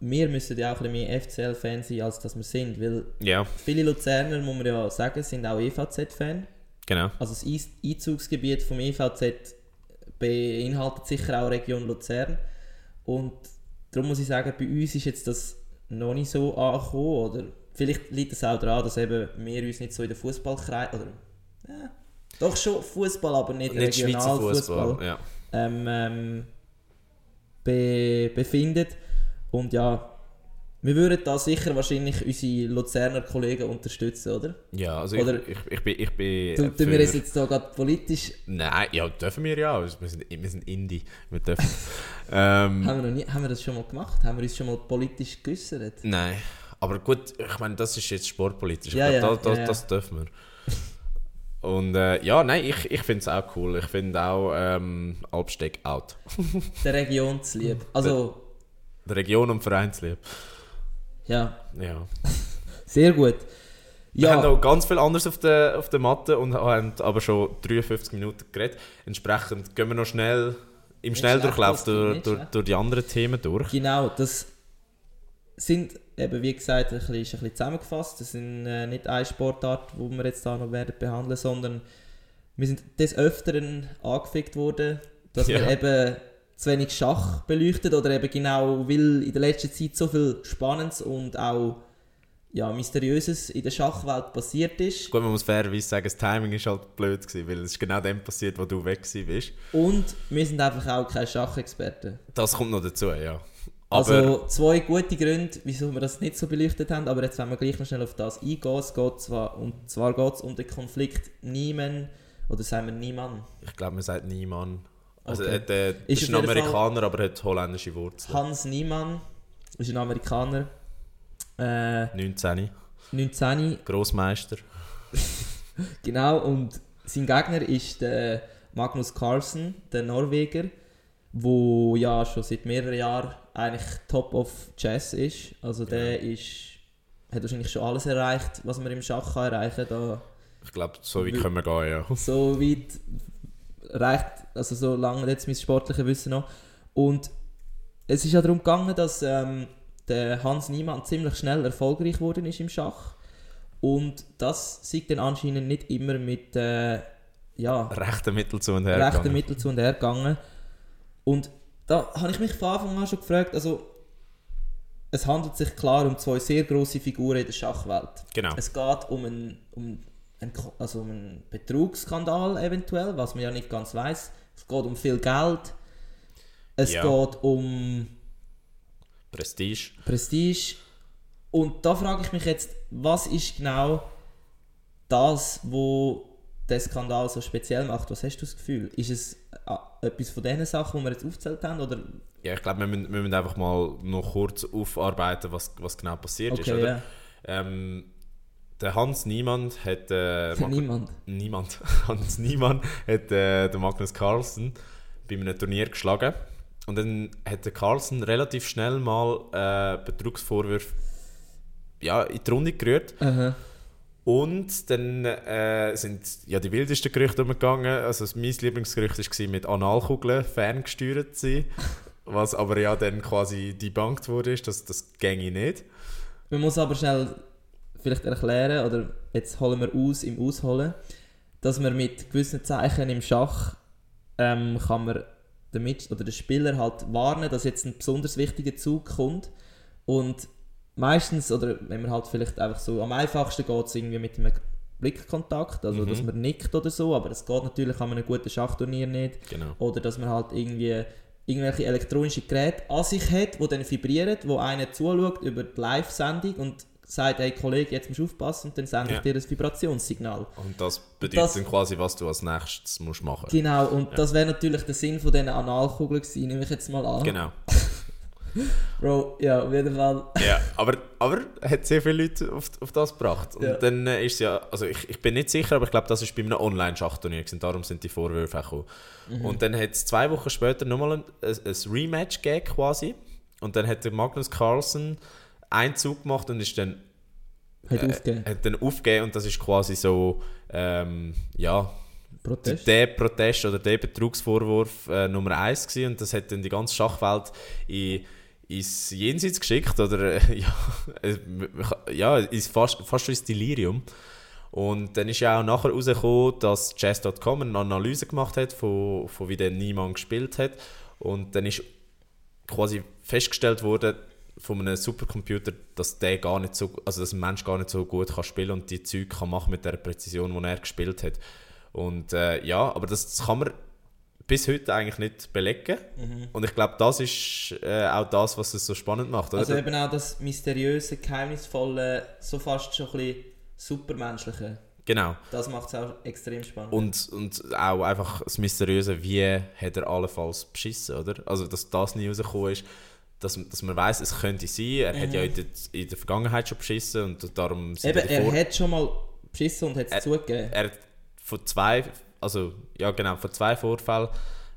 wir müssen ja auch ein bisschen mehr FCL-Fans sein, als dass wir sind, weil Ja, viele Luzerner, muss man ja sagen, sind auch EVZ-Fan. genau. Also das Einzugsgebiet vom EVZ beinhaltet sicher auch Region Luzern. Und darum muss ich sagen, bei uns ist jetzt das noch nicht so angekommen. Oder vielleicht liegt es auch daran, dass eben wir uns nicht so in den Fußballkreis oder ja, doch schon Fußball, aber nicht, Nicht Regionalfußball Fußball. Ja. ähm, ähm, be befindet. Und ja, wir würden da sicher wahrscheinlich unsere Luzerner Kollegen unterstützen, oder? ja, also Oder- ich, ich, ich bin. Ich bin Du, äh, tun wir es jetzt da gerade politisch Nein, ja, dürfen wir ja. Wir sind, wir sind Indie. Wir dürfen. ähm, Haben wir, noch nie, haben wir das schon mal gemacht? Haben wir uns schon mal politisch geäußert? nein. Aber gut, ich meine, das ist jetzt sportpolitisch. Ja, ja, da, da, ja. Das dürfen wir. Und äh, ja, nein, ich, ich finde es auch cool. Ich finde auch ähm, Albsteg out. Der Region zu lieb. Also, Der Region und Vereinslieb. Ja, Ja. sehr gut. Wir haben noch ganz viel anderes auf der, auf der Matte und haben aber schon 53 Minuten geredet. Entsprechend gehen wir noch schnell im Nicht Schnelldurchlauf schlecht, durch, durch, durch die anderen Themen durch. genau, das sind eben, wie gesagt, ein bisschen, ist ein bisschen zusammengefasst. Das sind äh, nicht eine Sportart, die wir jetzt da noch werden behandeln, sondern wir sind des Öfteren angefickt worden, dass wir Ja. eben zu wenig Schach beleuchtet oder eben genau, weil in der letzten Zeit so viel Spannendes und auch ja, Mysteriöses in der Schachwelt passiert ist. Gut, man muss fairerweise sagen, das Timing ist halt blöd gewesen, weil es ist genau dann passiert, wo du weg bist. Und wir sind einfach auch keine Schachexperten. Das kommt noch dazu, ja. Aber Also zwei gute Gründe, wieso wir das nicht so beleuchtet haben, aber jetzt wollen wir gleich noch schnell auf das eingehen. Es geht zwar, und zwar geht es um den Konflikt Niemann, oder sagen wir Niemann, ich glaube, man sagt Niemann. Also Okay. er äh, Ist ist ein Amerikaner, aber er hat holländische Wurzeln. Hans Niemann, ist ein Amerikaner, äh, 19, 19, Grossmeister. genau, und sein Gegner ist der Magnus Carlsen, der Norweger, wo ja schon seit mehreren Jahren eigentlich Top of Chess ist. Also der ist, hat wahrscheinlich schon alles erreicht, was man im Schach kann erreichen kann. Ich glaube, so Wie- können wir gehen, ja. so weit reicht, also so lange jetzt mein sportliches Wissen noch. Und es ist ja darum gegangen, dass ähm, der Hans Niemann ziemlich schnell erfolgreich geworden ist im Schach. Und das sieht dann anscheinend nicht immer mit äh, ja, Rechte Mittel zu und her. rechten gegangen. Mitteln zu und her gegangen. Und da habe ich mich von Anfang an schon gefragt, also es handelt sich klar um zwei sehr große Figuren in der Schachwelt. Genau. Es geht um einen, um einen, also um einen Betrugsskandal eventuell, was man ja nicht ganz weiß. Es geht um viel Geld. Es Ja. geht um Prestige. Prestige. Und da frage ich mich jetzt, was ist genau das, wo den Skandal so speziell macht? Was hast du das Gefühl? Ist es äh, etwas von diesen Sachen, die wir jetzt aufgezählt haben? Oder? Ja, ich glaube, wir, müssen- wir müssen einfach mal noch kurz aufarbeiten, was, was genau passiert ist. Okay, Oder? ja. Ähm, der Hans Niemand hat. Äh, Niemand. Niemand. Hans Niemann hat äh, den Magnus Carlsen bei einem Turnier geschlagen. und dann hat der Carlsen relativ schnell mal äh, Betrugsvorwürfe ja, in die Runde gerührt. Aha. Und dann äh, sind ja die wildesten Gerüchte umgegangen. Also mein Lieblingsgerücht war mit Analkugeln ferngesteuert zu sein. was aber ja dann quasi debunked wurde, ist, dass das gänge nicht. Man muss aber schnell vielleicht erklären, oder jetzt holen wir aus im Ausholen, dass man mit gewissen Zeichen im Schach ähm, kann man damit, oder der Spieler halt warnen, dass jetzt ein besonders wichtiger Zug kommt und meistens, oder wenn man halt vielleicht einfach so, am einfachsten geht es irgendwie mit einem Blickkontakt, also Mhm. dass man nickt oder so, aber das geht natürlich an einem guten Schachturnier nicht. Genau. Oder dass man halt irgendwie irgendwelche elektronischen Geräte an sich hat, die dann vibrieren, wo einer zuschaut über die Live-Sendung und sagt, hey Kollege, jetzt musst du aufpassen und dann sende ich Ja. dir ein Vibrationssignal. Und das bedeutet Das- dann quasi, was du als nächstes musst machen Genau, und das wäre natürlich der Sinn von diesen Analkugeln gewesen, nehme ich jetzt mal an. Genau. Bro, ja, auf jeden Fall. Ja, aber, aber hat sehr viele Leute auf, auf das gebracht. Und Ja. dann äh, ist es ja, also ich, ich bin nicht sicher, aber ich glaube, das ist bei einem Online-Schachturnier gewesen, darum sind die Vorwürfe auch gekommen. Mhm. Und dann hat es zwei Wochen später nochmal ein, ein, ein Rematch gegeben quasi. Und dann hat der Magnus Carlsen einen Zug gemacht und ist dann, Hat äh, aufgegeben. hat dann aufgegeben und das ist quasi so, ähm, ja, Protest. der Protest oder der Betrugsvorwurf äh, Nummer eins gewesen und das hat dann die ganze Schachwelt in, ins Jenseits geschickt oder äh, ja, äh, ja ins fast, fast ins Delirium. Und dann ist ja auch nachher herausgekommen, dass Chess.com eine Analyse gemacht hat, von, von wie der Niemann gespielt hat. Und dann ist quasi festgestellt worden von einem Supercomputer, dass der gar nicht so, also dass ein Mensch gar nicht so gut kann spielen und die Zeug kann machen mit der Präzision, die er gespielt hat. Und äh, ja, aber das, das kann man bis heute eigentlich nicht belegen. Mhm. Und ich glaube, das ist äh, auch das, was es so spannend macht. Oder? Also eben auch das mysteriöse, geheimnisvolle, so fast schon ein bisschen supermenschliche. genau. Das macht es auch extrem spannend. Und, und auch einfach das Mysteriöse, wie hat er allenfalls beschissen, oder? Also, dass das nie rausgekommen ist, dass, dass man weiß, es könnte sein. Er hat ja in der, in der Vergangenheit schon beschissen und darum sind eben, er hat schon mal beschissen und hat es zugegeben. er hat von zwei, also ja genau, von zwei Vorfällen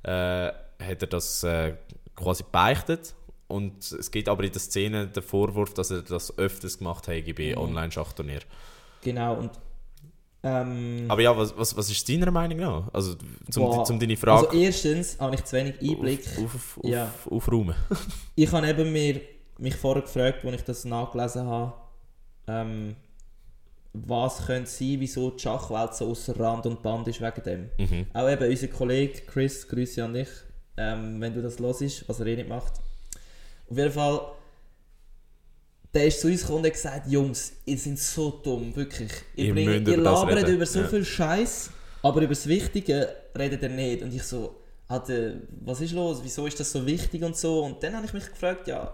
äh, hat er das äh, quasi beichtet und es gibt aber in der Szene den Vorwurf, dass er das öfters gemacht hat bei Mhm. Online-Schachturnier. Genau, und ähm, Aber ja, was, was, was ist deiner Meinung nach? Also zum, Boah. zum deine Frage also erstens habe ich zu wenig Einblick. auf, auf, auf, Ja. auf, aufräumen. Ich habe eben mir, mich vorher gefragt, als ich das nachgelesen habe, ähm, was könnte sein, wieso die Schachwelt so außer Rand und Band ist wegen dem. Mhm. Auch eben unser Kollege Chris, Grüße an dich, ähm, wenn du das hörst, was er eh nicht macht. Auf jeden Fall, der ist zu uns gekommen und hat gesagt, Jungs, ihr seid so dumm, wirklich. Ihr, Ihr bringt, ihr über labert reden. über so Ja. viel Scheiß, aber über das Wichtige redet ihr nicht. Und ich so, was ist los? Wieso ist das so wichtig und so? Und dann habe ich mich gefragt, ja,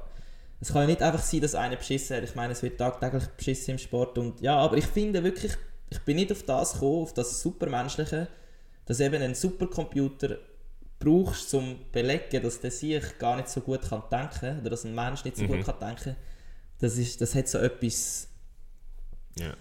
es kann ja nicht einfach sein, dass einer beschissen hat. Ich meine, es wird tagtäglich beschissen im Sport. Und ja, aber ich finde wirklich, ich bin nicht auf das gekommen, auf das Supermenschliche, dass eben ein Supercomputer brauchst, um zu belegen, dass der sich gar nicht so gut kann denken oder dass ein Mensch nicht so Mhm. gut kann denken. Das, ist, das hat so etwas Ja.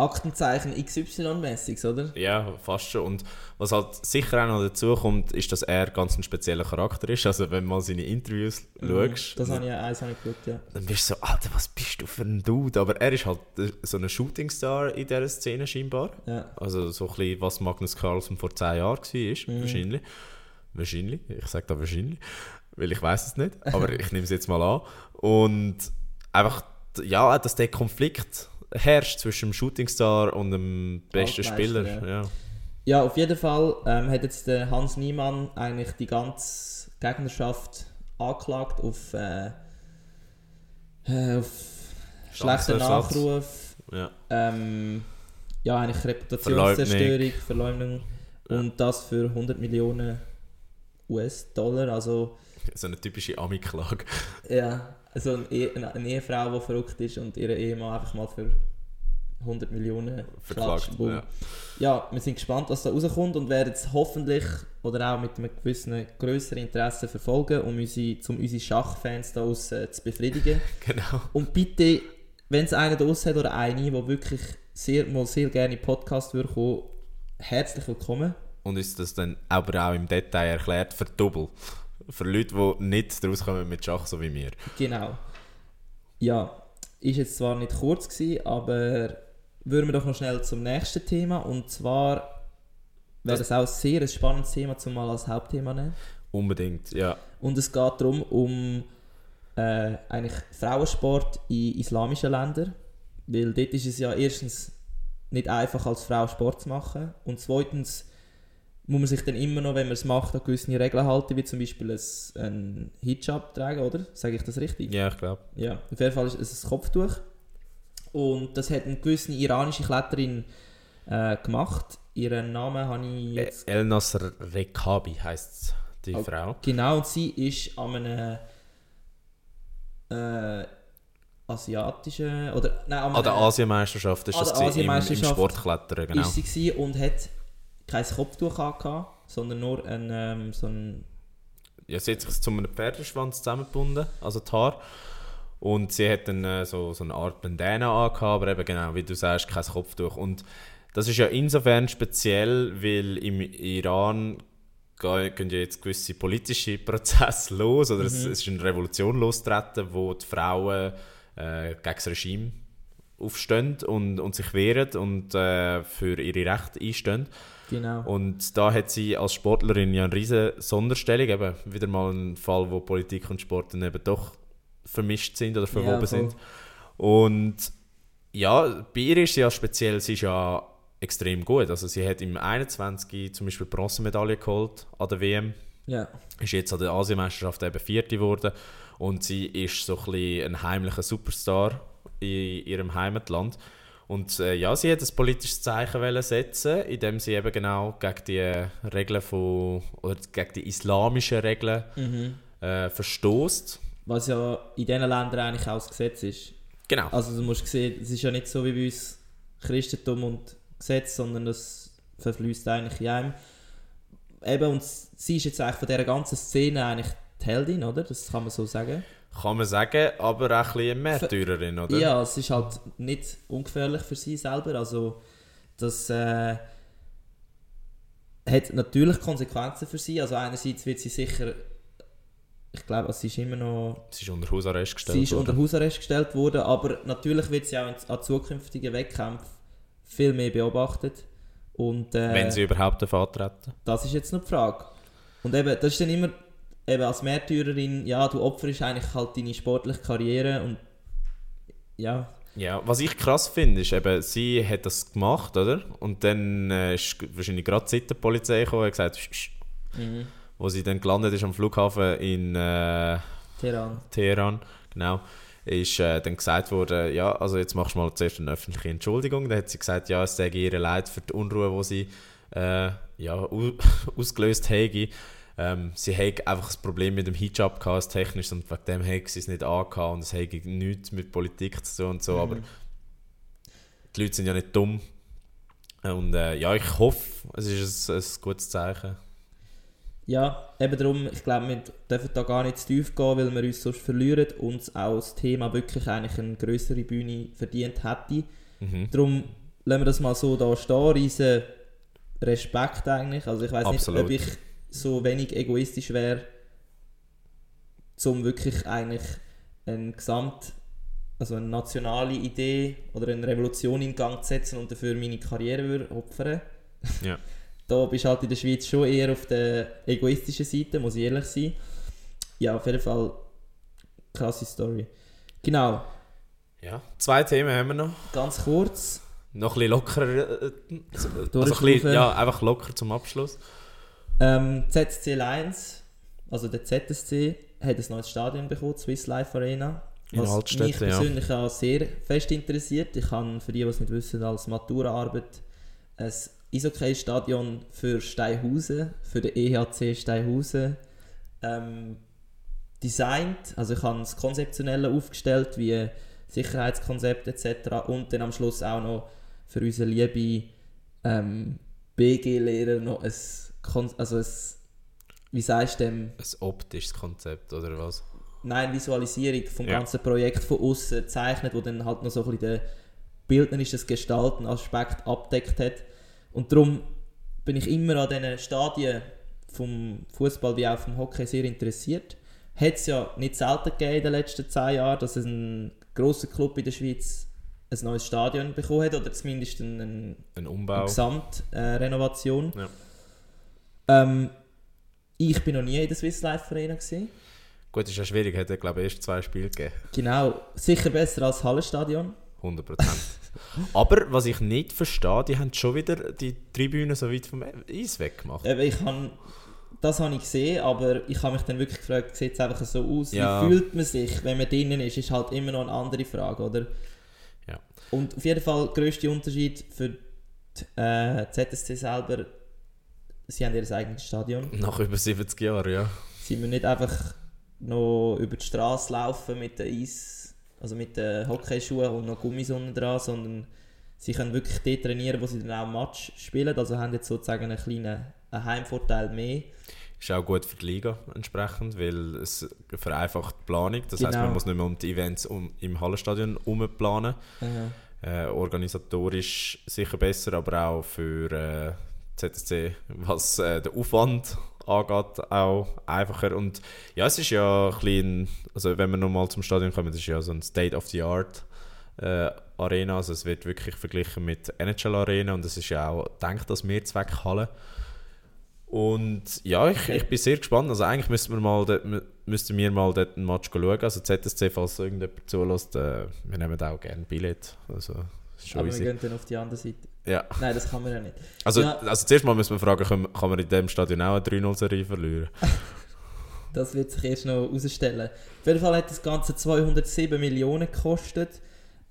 Aktenzeichen XY-mäßiges, oder? ja, fast schon. Und was halt sicher auch noch dazu kommt, ist, dass er ganz ein spezieller Charakter ist. Also wenn mal seine Interviews schaust, Mhm. Das habe ich ja eins habe ich geschaut, ja. dann bist du so, Alter, was bist du für ein Dude? Aber er ist halt äh, so ein Shootingstar in dieser Szene scheinbar. ja. Also so ein bisschen, was Magnus Carlsen vor 10 Jahren war, Mhm. wahrscheinlich. Wahrscheinlich, ich sage da wahrscheinlich, weil ich weiß es nicht, aber ich nehme es jetzt mal an. Und einfach, ja, dass der Konflikt herrscht zwischen dem Shootingstar und dem besten Spieler. ja. Ja. Auf jeden Fall ähm, hat jetzt der Hans Niemann eigentlich die ganze Gegnerschaft angeklagt auf, äh, äh, auf schlechten. Nachruf, Ja. ähm, ja, eigentlich Reputationszerstörung, Verleumdung Ja. und das für 100 Millionen US-Dollar, also So eine typische Ami-Klage. ja, also eine, Ehe, eine, eine Ehefrau, die verrückt ist und ihre Ehemann einfach mal für 100 Millionen Verklagt. Ja. Ja, wir sind gespannt, was da rauskommt und werden es hoffentlich oder auch mit einem gewissen größeren Interesse verfolgen, um unsere, um unsere Schachfans da aus, äh, zu befriedigen. Genau. Und bitte, wenn es einen da hat oder eine, der wirklich sehr, mal sehr gerne in den Podcast würde kommen, herzlich willkommen. Und ist das dann aber auch im Detail erklärt, verdoppelt. Für Leute, die nicht daraus kommen mit Schach, so wie mir. Genau. Ja, ist jetzt zwar nicht kurz gewesen, aber würden wir doch noch schnell zum nächsten Thema. Und zwar wäre das auch sehr ein spannendes Thema, zum mal als Hauptthema nehmen. Unbedingt, ja. Und es geht darum, um äh, eigentlich Frauensport in islamischen Ländern. Weil dort ist es ja erstens nicht einfach als Frau Sport zu machen. Und zweitens muss man sich dann immer noch, wenn man es macht, an gewisse Regeln halten, wie zum Beispiel ein, ein Hijab tragen, oder? Sage ich das richtig? Ja, ich glaube. Ja, auf jeden Fall ist es ein Kopftuch. Und das hat eine gewisse iranische Kletterin äh, gemacht. Ihren Namen habe ich jetzt... El Nasser Rekabi heisst die Oh, Frau. Genau, und sie ist an einem äh, asiatischen... Oder, nein, an An der Asienmeisterschaft ist An das gewesen, im, im Asienmeisterschaft Sportklettern, genau. ist sie und hat kein Kopftuch angehabt, sondern nur ein, ähm, so ein... Ja, sie hat sich zu einem Pferdeschwanz zusammengebunden, also die Haare. Und sie hat dann äh, so, so eine Art Bandana angehabt, aber eben genau, wie du sagst, kein Kopftuch. Und das ist ja insofern speziell, weil im Iran ge- gehen ja jetzt gewisse politische Prozesse los, oder es, Mhm. es ist eine Revolution losgetreten, wo die Frauen äh, gegen das Regime aufstehen und, und sich wehren und äh, für ihre Rechte einstehen. Genau. Und da hat sie als Sportlerin ja eine riesige Sonderstellung. Eben wieder mal ein Fall, wo Politik und Sport dann eben doch vermischt sind oder verwoben voll. sind. Und ja, bei ihr ist sie ja speziell, sie ist ja extrem gut. Also sie hat im 21 zum Beispiel Bronzemedaille geholt an der WM. Ja. Ist jetzt an der Asienmeisterschaft eben Vierte geworden. Und sie ist so ein, ein heimlicher Superstar in ihrem Heimatland. Und äh, ja, sie hat ein politisches Zeichen setzen, indem sie eben genau gegen die Regeln von, oder gegen die islamischen Regeln Mhm. äh, verstößt. Was ja in diesen Ländern eigentlich auch das Gesetz ist. Genau. Also du musst sehen, es ist ja nicht so wie bei uns Christentum und Gesetz, sondern das verfließt eigentlich in einem. Eben, und sie ist jetzt eigentlich von dieser ganzen Szene eigentlich Heldin, oder? Das kann man so sagen. Kann man sagen, aber auch ein bisschen eine Märtyrerin, oder? Ja, es ist halt nicht ungefährlich für sie selber. Also, das äh, hat natürlich Konsequenzen für sie. Also, einerseits wird sie sicher, ich glaube, also sie ist immer noch, Sie ist unter Hausarrest gestellt sie ist worden. unter Hausarrest gestellt worden, aber natürlich wird sie auch an zukünftigen Wettkämpfen viel mehr beobachtet. Und, äh, Wenn sie überhaupt davon antreten. das ist jetzt noch die Frage. Und eben, das ist dann immer, eben als Märtyrerin, ja, du opferst eigentlich halt deine sportliche Karriere und ja, Ja, was ich krass finde, ist eben, sie hat das gemacht, oder? Und dann äh, ist wahrscheinlich gerade die Sittenpolizei gekommen und gesagt, «Sch, sch», mhm. wo sie dann gelandet ist am Flughafen in äh, Teheran. Teheran, genau, ist äh, dann gesagt worden, ja, also jetzt machst du mal zuerst eine öffentliche Entschuldigung. Dann hat sie gesagt, ja, es sei ihr leid für die Unruhe, die sie äh, ja, au- ausgelöst hätte. Ähm, sie hätte einfach ein Problem mit dem Hijab gehabt, technisch, und wegen dem hätte sie es nicht angehabt und es hätte nichts mit Politik zu tun und so, aber Mhm. die Leute sind ja nicht dumm. Und äh, ja, ich hoffe, es ist ein, ein gutes Zeichen. Ja, eben darum, ich glaube, wir dürfen da gar nicht zu tief gehen, weil wir uns sonst verlieren und auch das Thema wirklich eigentlich eine größere Bühne verdient hätte. Mhm. Darum lassen wir das mal so da stehen, riesen Respekt eigentlich. Also ich weiß nicht, ob ich so wenig egoistisch wäre, um wirklich eigentlich eine Gesamt, also eine nationale Idee oder eine Revolution in Gang zu setzen und dafür meine Karriere opfern. Ja. da bist du halt in der Schweiz schon eher auf der egoistischen Seite, muss ich ehrlich sein. Ja, auf jeden Fall krasse Story. Genau, ja. Zwei Themen haben wir noch. ganz kurz. Noch ein bisschen lockerer. Äh, also ein bisschen, ja, einfach locker zum Abschluss. Ähm, ZSC Lions, also der ZSC, hat ein neues Stadion bekommen, Swiss Life Arena. Was mich ja. persönlich auch sehr fest interessiert. Ich habe, für die, die es nicht wissen, als Maturaarbeit ein Eishockey-Stadion für Steinhausen, für den EHC Steinhausen, ähm, designt. Also ich habe das Konzeptionelle aufgestellt, wie Sicherheitskonzept etc. Und dann am Schluss auch noch für unsere liebe ähm, BG-Lehrer noch ein, Kon also ein, wie sagst du dem, Ein optisches Konzept, oder was? Nein, Visualisierung vom Ja. ganzen Projekt von außen zeichnet, wo dann halt noch so ein bisschen den bildnerischen Gestalten Aspekt abdeckt hat. Und darum bin ich immer an diesen Stadien vom Fußball wie auch vom Hockey sehr interessiert. Hat es ja nicht selten gegeben in den letzten zehn Jahren, dass ein grosser Club in der Schweiz ein neues Stadion bekommen hat oder zumindest eine, Ein eine Umbau. Gesamtrenovation. Ja. Ähm, ich bin noch nie in der Swiss Life Arena gesehen. Gut, ist ja schwierig, hat er glaube ich erst zwei Spiele gegeben. Genau, sicher besser als Hallenstadion. 100%. Aber was ich nicht verstehe, die haben schon wieder die Tribüne so weit vom Eis weggemacht. Eben, ich han, das habe ich gesehen, aber ich habe mich dann wirklich gefragt, sieht es einfach so aus? Ja. Wie fühlt man sich, wenn man drinnen ist, ist halt immer noch eine andere Frage, oder? Ja. Und auf jeden Fall der grösste Unterschied für die äh, ZSC selber, sie haben ihr eigenes Stadion. Nach über 70 Jahren, ja. Sie müssen nicht einfach noch über die Straße laufen mit den Eis, also mit den Hockeyschuhen und noch Gummis unten dran, sondern sie können wirklich dort trainieren, wo sie dann auch Match spielen. Also haben jetzt sozusagen einen kleinen einen Heimvorteil mehr. Ist auch gut für die Liga entsprechend, weil es vereinfacht die Planung. Das heisst, Genau. man muss nicht mehr um die Events um, im Hallenstadion umplanen. Äh, organisatorisch sicher besser, aber auch für äh, ZSC, was äh, den Aufwand angeht, auch einfacher. Und ja, es ist ja ein bisschen, also wenn wir nochmal zum Stadion kommen, das ist ja so ein State-of-the-Art äh, Arena, also es wird wirklich verglichen mit NHL Arena und es ist ja auch gedacht als Mehrzweckhalle. Und ja, ich, ich bin sehr gespannt. Also eigentlich müssten wir mal, dort, mü- müssten wir mal dort einen Match schauen. Also ZSC, falls irgendjemand zulässt, äh, wir nehmen auch gerne Billett. Also, Aber wir easy. gehen dann auf die andere Seite. Ja. Nein, das kann man ja nicht. Also, Ja. also zuerst mal müssen wir fragen, kann, kann man in diesem Stadion auch eine 3-0-Serie verlieren? Das wird sich erst noch herausstellen. Auf jeden Fall hat das Ganze 207 Millionen gekostet.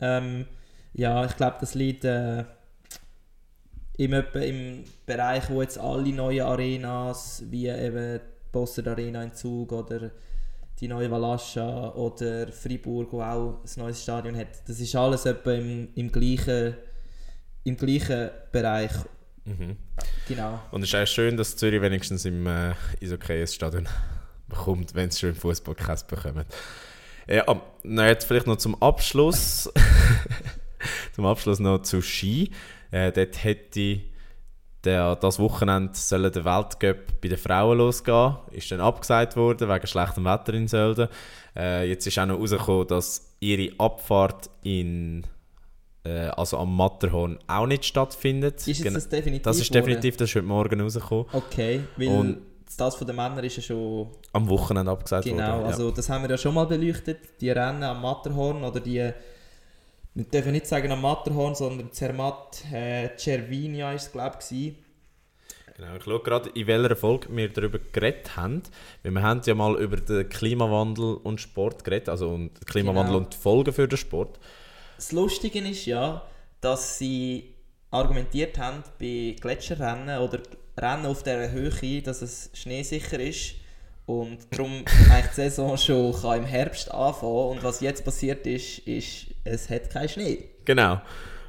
Ähm, ja, ich glaube, das liegt äh, im, im Bereich, wo jetzt alle neuen Arenas, wie eben die Bossard Arena in Zug oder die neue Valascha oder Fribourg, wo auch ein neues Stadion hat, das ist alles etwa im, im, gleichen, im gleichen Bereich. Mhm. Genau. Und es ist auch schön, dass Zürich wenigstens im äh, Eishockey ein Stadion bekommt, wenn sie schon im Fußball keins bekommen. Ja, ähm, na, jetzt vielleicht noch zum Abschluss. zum Abschluss noch zu Ski. Äh, dort hätte der, das Wochenende sollen der Weltcup bei den Frauen losgehen. Ist dann abgesagt worden wegen schlechtem Wetter in Sölden. Äh, jetzt ist auch noch rausgekommen, dass ihre Abfahrt in, also am Matterhorn auch nicht stattfindet. Ist jetzt Gen- das definitiv? das ist definitiv, das ist heute Morgen rausgekommen. Okay, weil Und- das von den Männern ist ja schon Am Wochenende abgesagt genau. worden. Also das haben wir ja schon mal beleuchtet. Die Rennen am Matterhorn oder die, wir dürfen nicht sagen am Matterhorn, sondern Zermatt äh, Cervinia ist es glaube ich. ja. Genau, ich schaue gerade, in welcher Folge wir darüber geredet haben. Weil wir haben ja mal über den Klimawandel und Sport geredet, also und Klimawandel Genau. und die Folgen für den Sport. Das Lustige ist ja, dass sie argumentiert haben bei Gletscherrennen oder Rennen auf dieser Höhe, dass es schneesicher ist und darum eigentlich die Saison schon kann im Herbst anfangen und was jetzt passiert ist, ist, es hat keinen Schnee. Genau.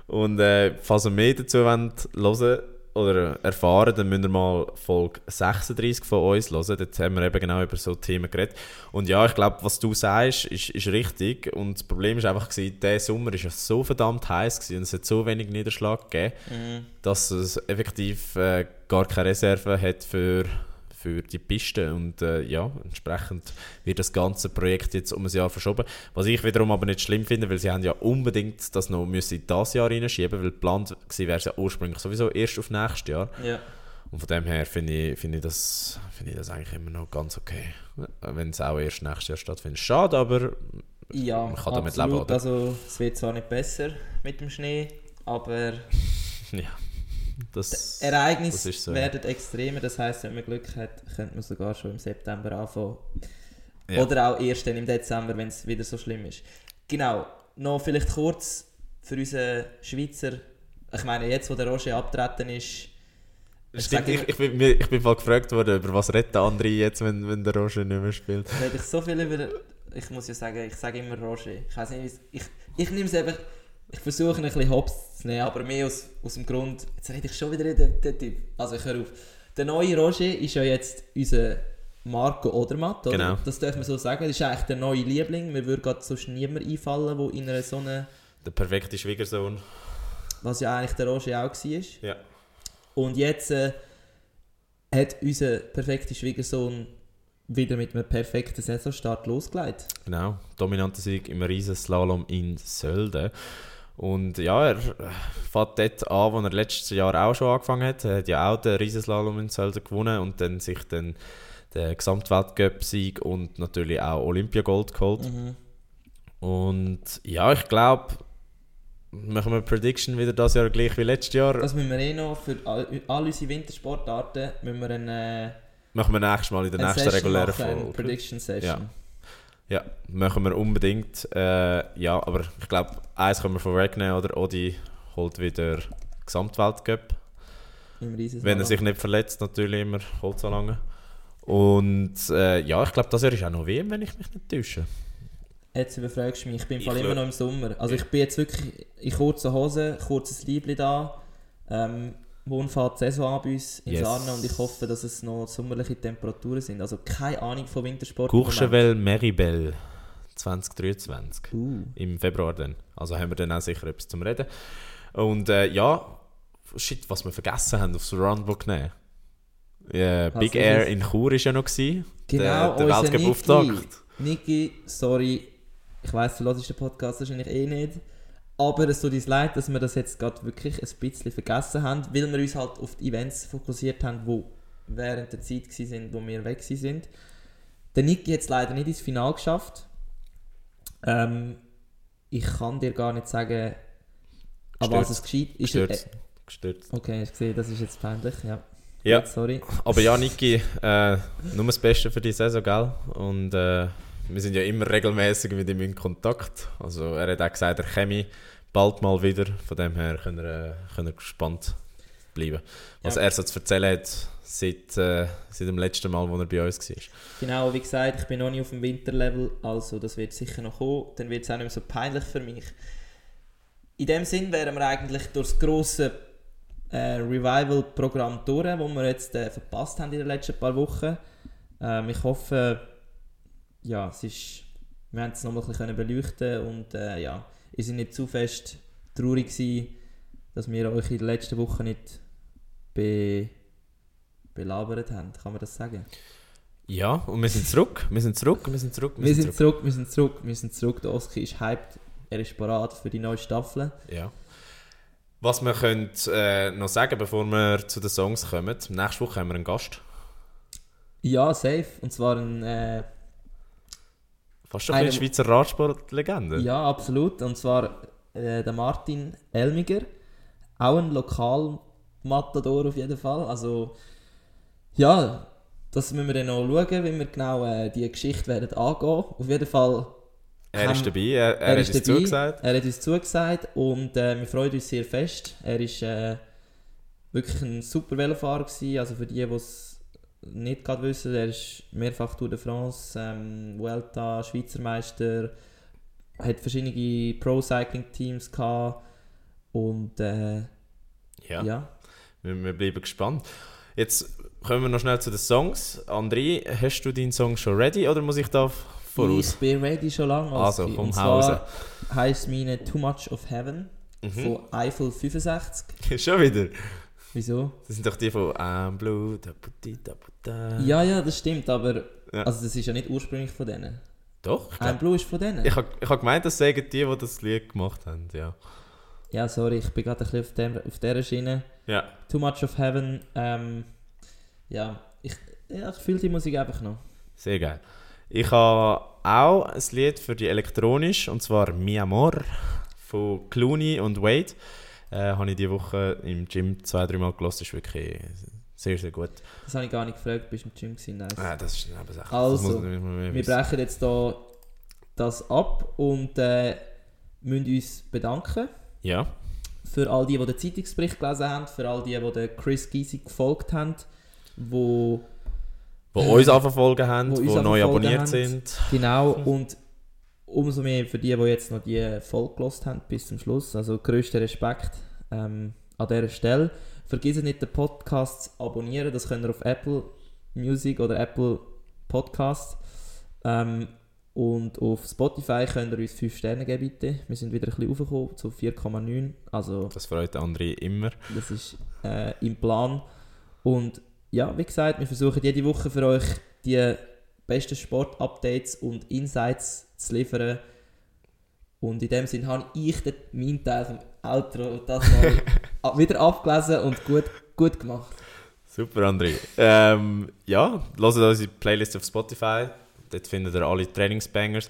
Und äh, falls ihr mehr dazu wollt, hören oder erfahren, dann müsst ihr mal Folge 36 von uns hören. Dort haben wir eben genau über so Themen geredet. Und ja, ich glaube, was du sagst, ist, ist richtig. Und das Problem ist einfach, gewesen, der Sommer war ja so verdammt heiß gewesen und es hat so wenig Niederschlag gegeben, dass es effektiv äh, gar keine Reserve hat für, für die Piste. Und äh, ja, entsprechend wird das ganze Projekt jetzt um ein Jahr verschoben. Was ich wiederum aber nicht schlimm finde, weil sie haben ja unbedingt das noch müssen in das Jahr reinschieben, weil geplant wäre es ja ursprünglich sowieso erst auf nächstes Jahr. Ja. Und von dem her finde ich, finde ich, das, finde ich das eigentlich immer noch ganz okay. Wenn es auch erst nächstes Jahr stattfindet. Schade, aber Ja, Man kann damit absolut. leben, oder? Also es wird zwar nicht besser mit dem Schnee, aber ja. Das, Ereignisse das ist so, werden extremer. Das heißt, wenn man Glück hat, könnte man sogar schon im September anfangen. Ja. Oder auch erst dann im Dezember, wenn es wieder so schlimm ist. Genau, noch vielleicht kurz für unseren Schweizer. Ich meine, jetzt wo der Roger abtreten ist, ich Stimmt, ich, ich, bin, ich bin mal gefragt worden, über was redet der andere jetzt, wenn, wenn der Roger nicht mehr spielt. rede ich so viel über. Ich muss ja sagen, ich sage immer Roger. Ich weiß nicht, ich, ich nehme es einfach. Ich versuche ein bisschen hops zu nehmen, aber mehr aus, aus dem Grund. Jetzt rede ich schon wieder den, den Typ. Also ich höre auf. Der neue Roger ist ja jetzt unser Marco Odermatt, oder? Genau. Das darf man so sagen. Das ist eigentlich der neue Liebling. Mir würde gerade sonst niemand einfallen, der in einer so einer. Der perfekte Schwiegersohn. Was ja eigentlich der Roger auch war. Ja. Und jetzt äh, hat unser perfekter Schwiegersohn wieder mit einem perfekten Saisonstart losgelegt. Genau, dominanter Sieg im Riesenslalom in Sölden. Und ja, er äh, fährt dort an, wo er letztes Jahr auch schon angefangen hat. Er hat ja auch den Riesenslalom in Sölden gewonnen und dann sich dann den Gesamtweltcup-Sieg und natürlich auch Olympiagold geholt. Mhm. Und ja, ich glaube, machen wir Prediction wieder das Jahr gleich wie letztes Jahr. Das müssen wir eh noch für all, all unsere Wintersportarten müssen wir eine, machen wir nächstes Mal in der eine nächsten Session regulären machen, eine Folge. Prediction Session. Ja, machen wir unbedingt. Äh, ja, aber ich glaube, eins können wir vorwegnehmen, oder? Odi holt wieder Gesamtweltcup. Wenn er sich nicht verletzt, natürlich immer, holt so lange. Und äh, ja, ich glaube, das Jahr ist auch noch WM, wenn ich mich nicht täusche. Jetzt überfragst du mich, ich bin Ich immer noch im Sommer. Also ich bin jetzt wirklich in kurzen Hosen, kurzes Liebli da. Ähm, morgen fährt die Saison an bei uns in Yes. Sarne und ich hoffe, dass es noch sommerliche Temperaturen sind. Also keine Ahnung von Wintersport. Courchevel Meribel 2023. Uh. Im Februar dann. Also haben wir dann auch sicher etwas zum Reden. Und äh, ja, shit, was wir vergessen haben, aufs Runbook nehmen. Was Big ist Air in Chur ist ja noch gewesen. Genau, der, der Weltcup-Auftakt. Niki, sorry, ich weiss, du hörst den Podcast wahrscheinlich eh nicht. Aber es tut uns leid, dass wir das jetzt gerade wirklich ein bisschen vergessen haben, weil wir uns halt auf die Events fokussiert haben, die während der Zeit waren, wo wir weg sind. Der Niki hat es leider nicht ins Finale geschafft. Ähm, ich kann dir gar nicht sagen, an was es geschieht. Ist er- Gestürzt. Gestürzt. äh, okay, ich sehe, das ist jetzt peinlich, ja. Ja, Gut, Sorry. aber ja, Niki, äh, nur das Beste für die Saison, gell? Und äh, wir sind ja immer regelmäßig mit ihm in Kontakt. Also er hat auch gesagt, er käme bald mal wieder. Von dem her können wir, äh, können wir gespannt bleiben. Was Ja. er so zu erzählen hat seit, äh, seit dem letzten Mal, wo er bei uns war. Genau, wie gesagt, ich bin noch nicht auf dem Winterlevel, also das wird sicher noch kommen. Dann wird es auch nicht mehr so peinlich für mich. In dem Sinn wären wir eigentlich durch das grosse äh, Revival-Programm durch, das wir jetzt äh, verpasst haben in den letzten paar Wochen. Ähm, ich hoffe, ja, es ist, wir haben es nochmal ein bisschen beleuchten und äh, ja, ihr seid nicht zu fest traurig gewesen, dass wir euch in den letzten Wochen nicht be belabert haben, kann man das sagen? Ja, und wir sind zurück. Wir sind zurück, wir sind zurück, Wir sind zurück, wir sind zurück, wir sind zurück. Der Oski ist hyped, er ist parat für die neue Staffel. Ja. Was wir können, äh, noch sagen, bevor wir zu den Songs kommen, nächste Woche haben wir einen Gast. Ja, safe. Und zwar ein. Äh, Fast schon ein Einer- bisschen Schweizer Radsportlegende. ja, absolut. Und zwar äh, der Martin Elmiger. Auch ein Lokalmatador auf jeden Fall. Also, ja, das müssen wir dann noch schauen, wie wir genau äh, die Geschichte werden angehen. Auf jeden Fall. Er ist haben- dabei, er, er, Er hat ist uns dabei, zugesagt. er hat uns zugesagt und äh, wir freuen uns sehr fest. Er ist äh, wirklich ein super Velofahrer gewesen. Also für die, die es nicht gerade wissen, er ist mehrfach Tour de France, ähm, Vuelta, Schweizer Meister, hat verschiedene Pro-Cycling-Teams gehabt und äh, Ja, ja. Wir, wir bleiben gespannt. Jetzt kommen wir noch schnell zu den Songs. André, hast du deinen Song schon ready oder muss ich da voraus? Ich bin ready schon lange. Also, Oski. komm, und hau zwar heisst meine Too Much of Heaven Mhm. von Eiffel 65. Schon wieder? Wieso? Das sind doch die von I'm Blue, da putti, da putta. Ja, ja, das stimmt, aber Ja. also das ist ja nicht ursprünglich von denen. Doch, Ein glaub, Blue ist von denen? ich habe ich hab gemeint, das sagen die, die das Lied gemacht haben. Ja. Ja, sorry, ich bin gerade ein bisschen auf, dem, auf dieser Schiene. ja. Too Much of Heaven, ähm, ja, ich, ja, ich fühle die Musik einfach noch. Sehr geil. Ich habe auch ein Lied für die elektronisch, und zwar Mi Amor von Clooney und Wade. Äh, habe ich diese Woche im Gym zwei, dreimal gelassen. ist wirklich sehr, sehr gut. Das habe ich gar nicht gefragt, bist du im Gym gewesen? Nice. Ah, das ist eine Sache. Also, das Wir brechen jetzt hier das ab und äh, müssen uns bedanken Ja, für all die, die den Zeitungsbericht gelesen haben, für all die, die den Chris Gysi gefolgt haben, wo wo uns auch verfolgen haben, die neu abonniert haben. sind. Genau, und umso mehr für die, die jetzt noch die Folge gelost haben bis zum Schluss. Also grössten Respekt ähm, an dieser Stelle. Vergiss nicht, den Podcast zu abonnieren. Das könnt ihr auf Apple Music oder Apple Podcast. Ähm, und auf Spotify könnt ihr uns 5 Sterne geben, bitte. Wir sind wieder ein bisschen aufgekommen zu 4,9. Also Das freut André immer. das ist äh, im Plan. Und ja, wie gesagt, wir versuchen jede Woche für euch die besten Sport-Updates und Insights zu liefern. Und in dem Sinne habe ich den, meinen Teil vom Outro das mal wieder abgelesen und gut, gut gemacht. Super, André. Ähm, ja, hört unsere Playlist auf Spotify. Dort findet ihr alle Trainingsbangers.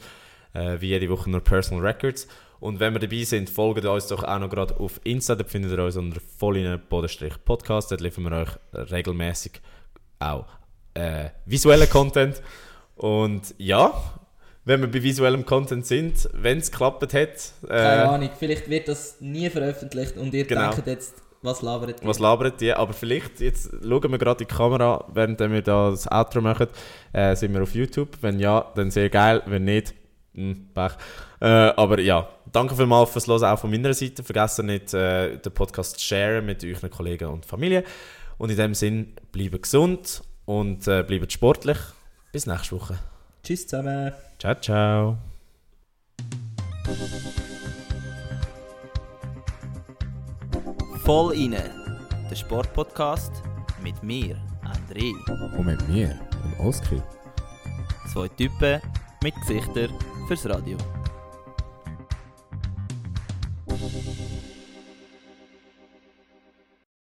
Äh, wie jede Woche nur Personal Records. Und wenn wir dabei sind, folgt uns doch auch noch gerade auf Insta. Dort findet ihr uns unter volline Podcast. Dort liefern wir euch regelmäßig auch äh, visuellen Content. Und ja, wenn wir bei visuellem Content sind, wenn es geklappt hat. Äh, Keine Ahnung, vielleicht wird das nie veröffentlicht und ihr genau. denkt jetzt, was labert die? Was labert die? Aber vielleicht, jetzt schauen wir gerade in die Kamera, während wir da das Outro machen, äh, sind wir auf YouTube. Wenn ja, dann sehr geil. Wenn nicht, mh, hm, Pech. Äh, aber ja, danke vielmals fürs Hören auch von meiner Seite. Vergesst nicht, äh, den Podcast zu sharen mit euren Kollegen und Familie. Und in dem Sinn, bleibt gesund und äh, bleibt sportlich. Bis nächste Woche. Tschüss zusammen. Ciao, ciao. Voll inne, der Sportpodcast mit mir, André. Und mit mir, dem Oskar. Zwei Typen mit Gesichtern fürs Radio.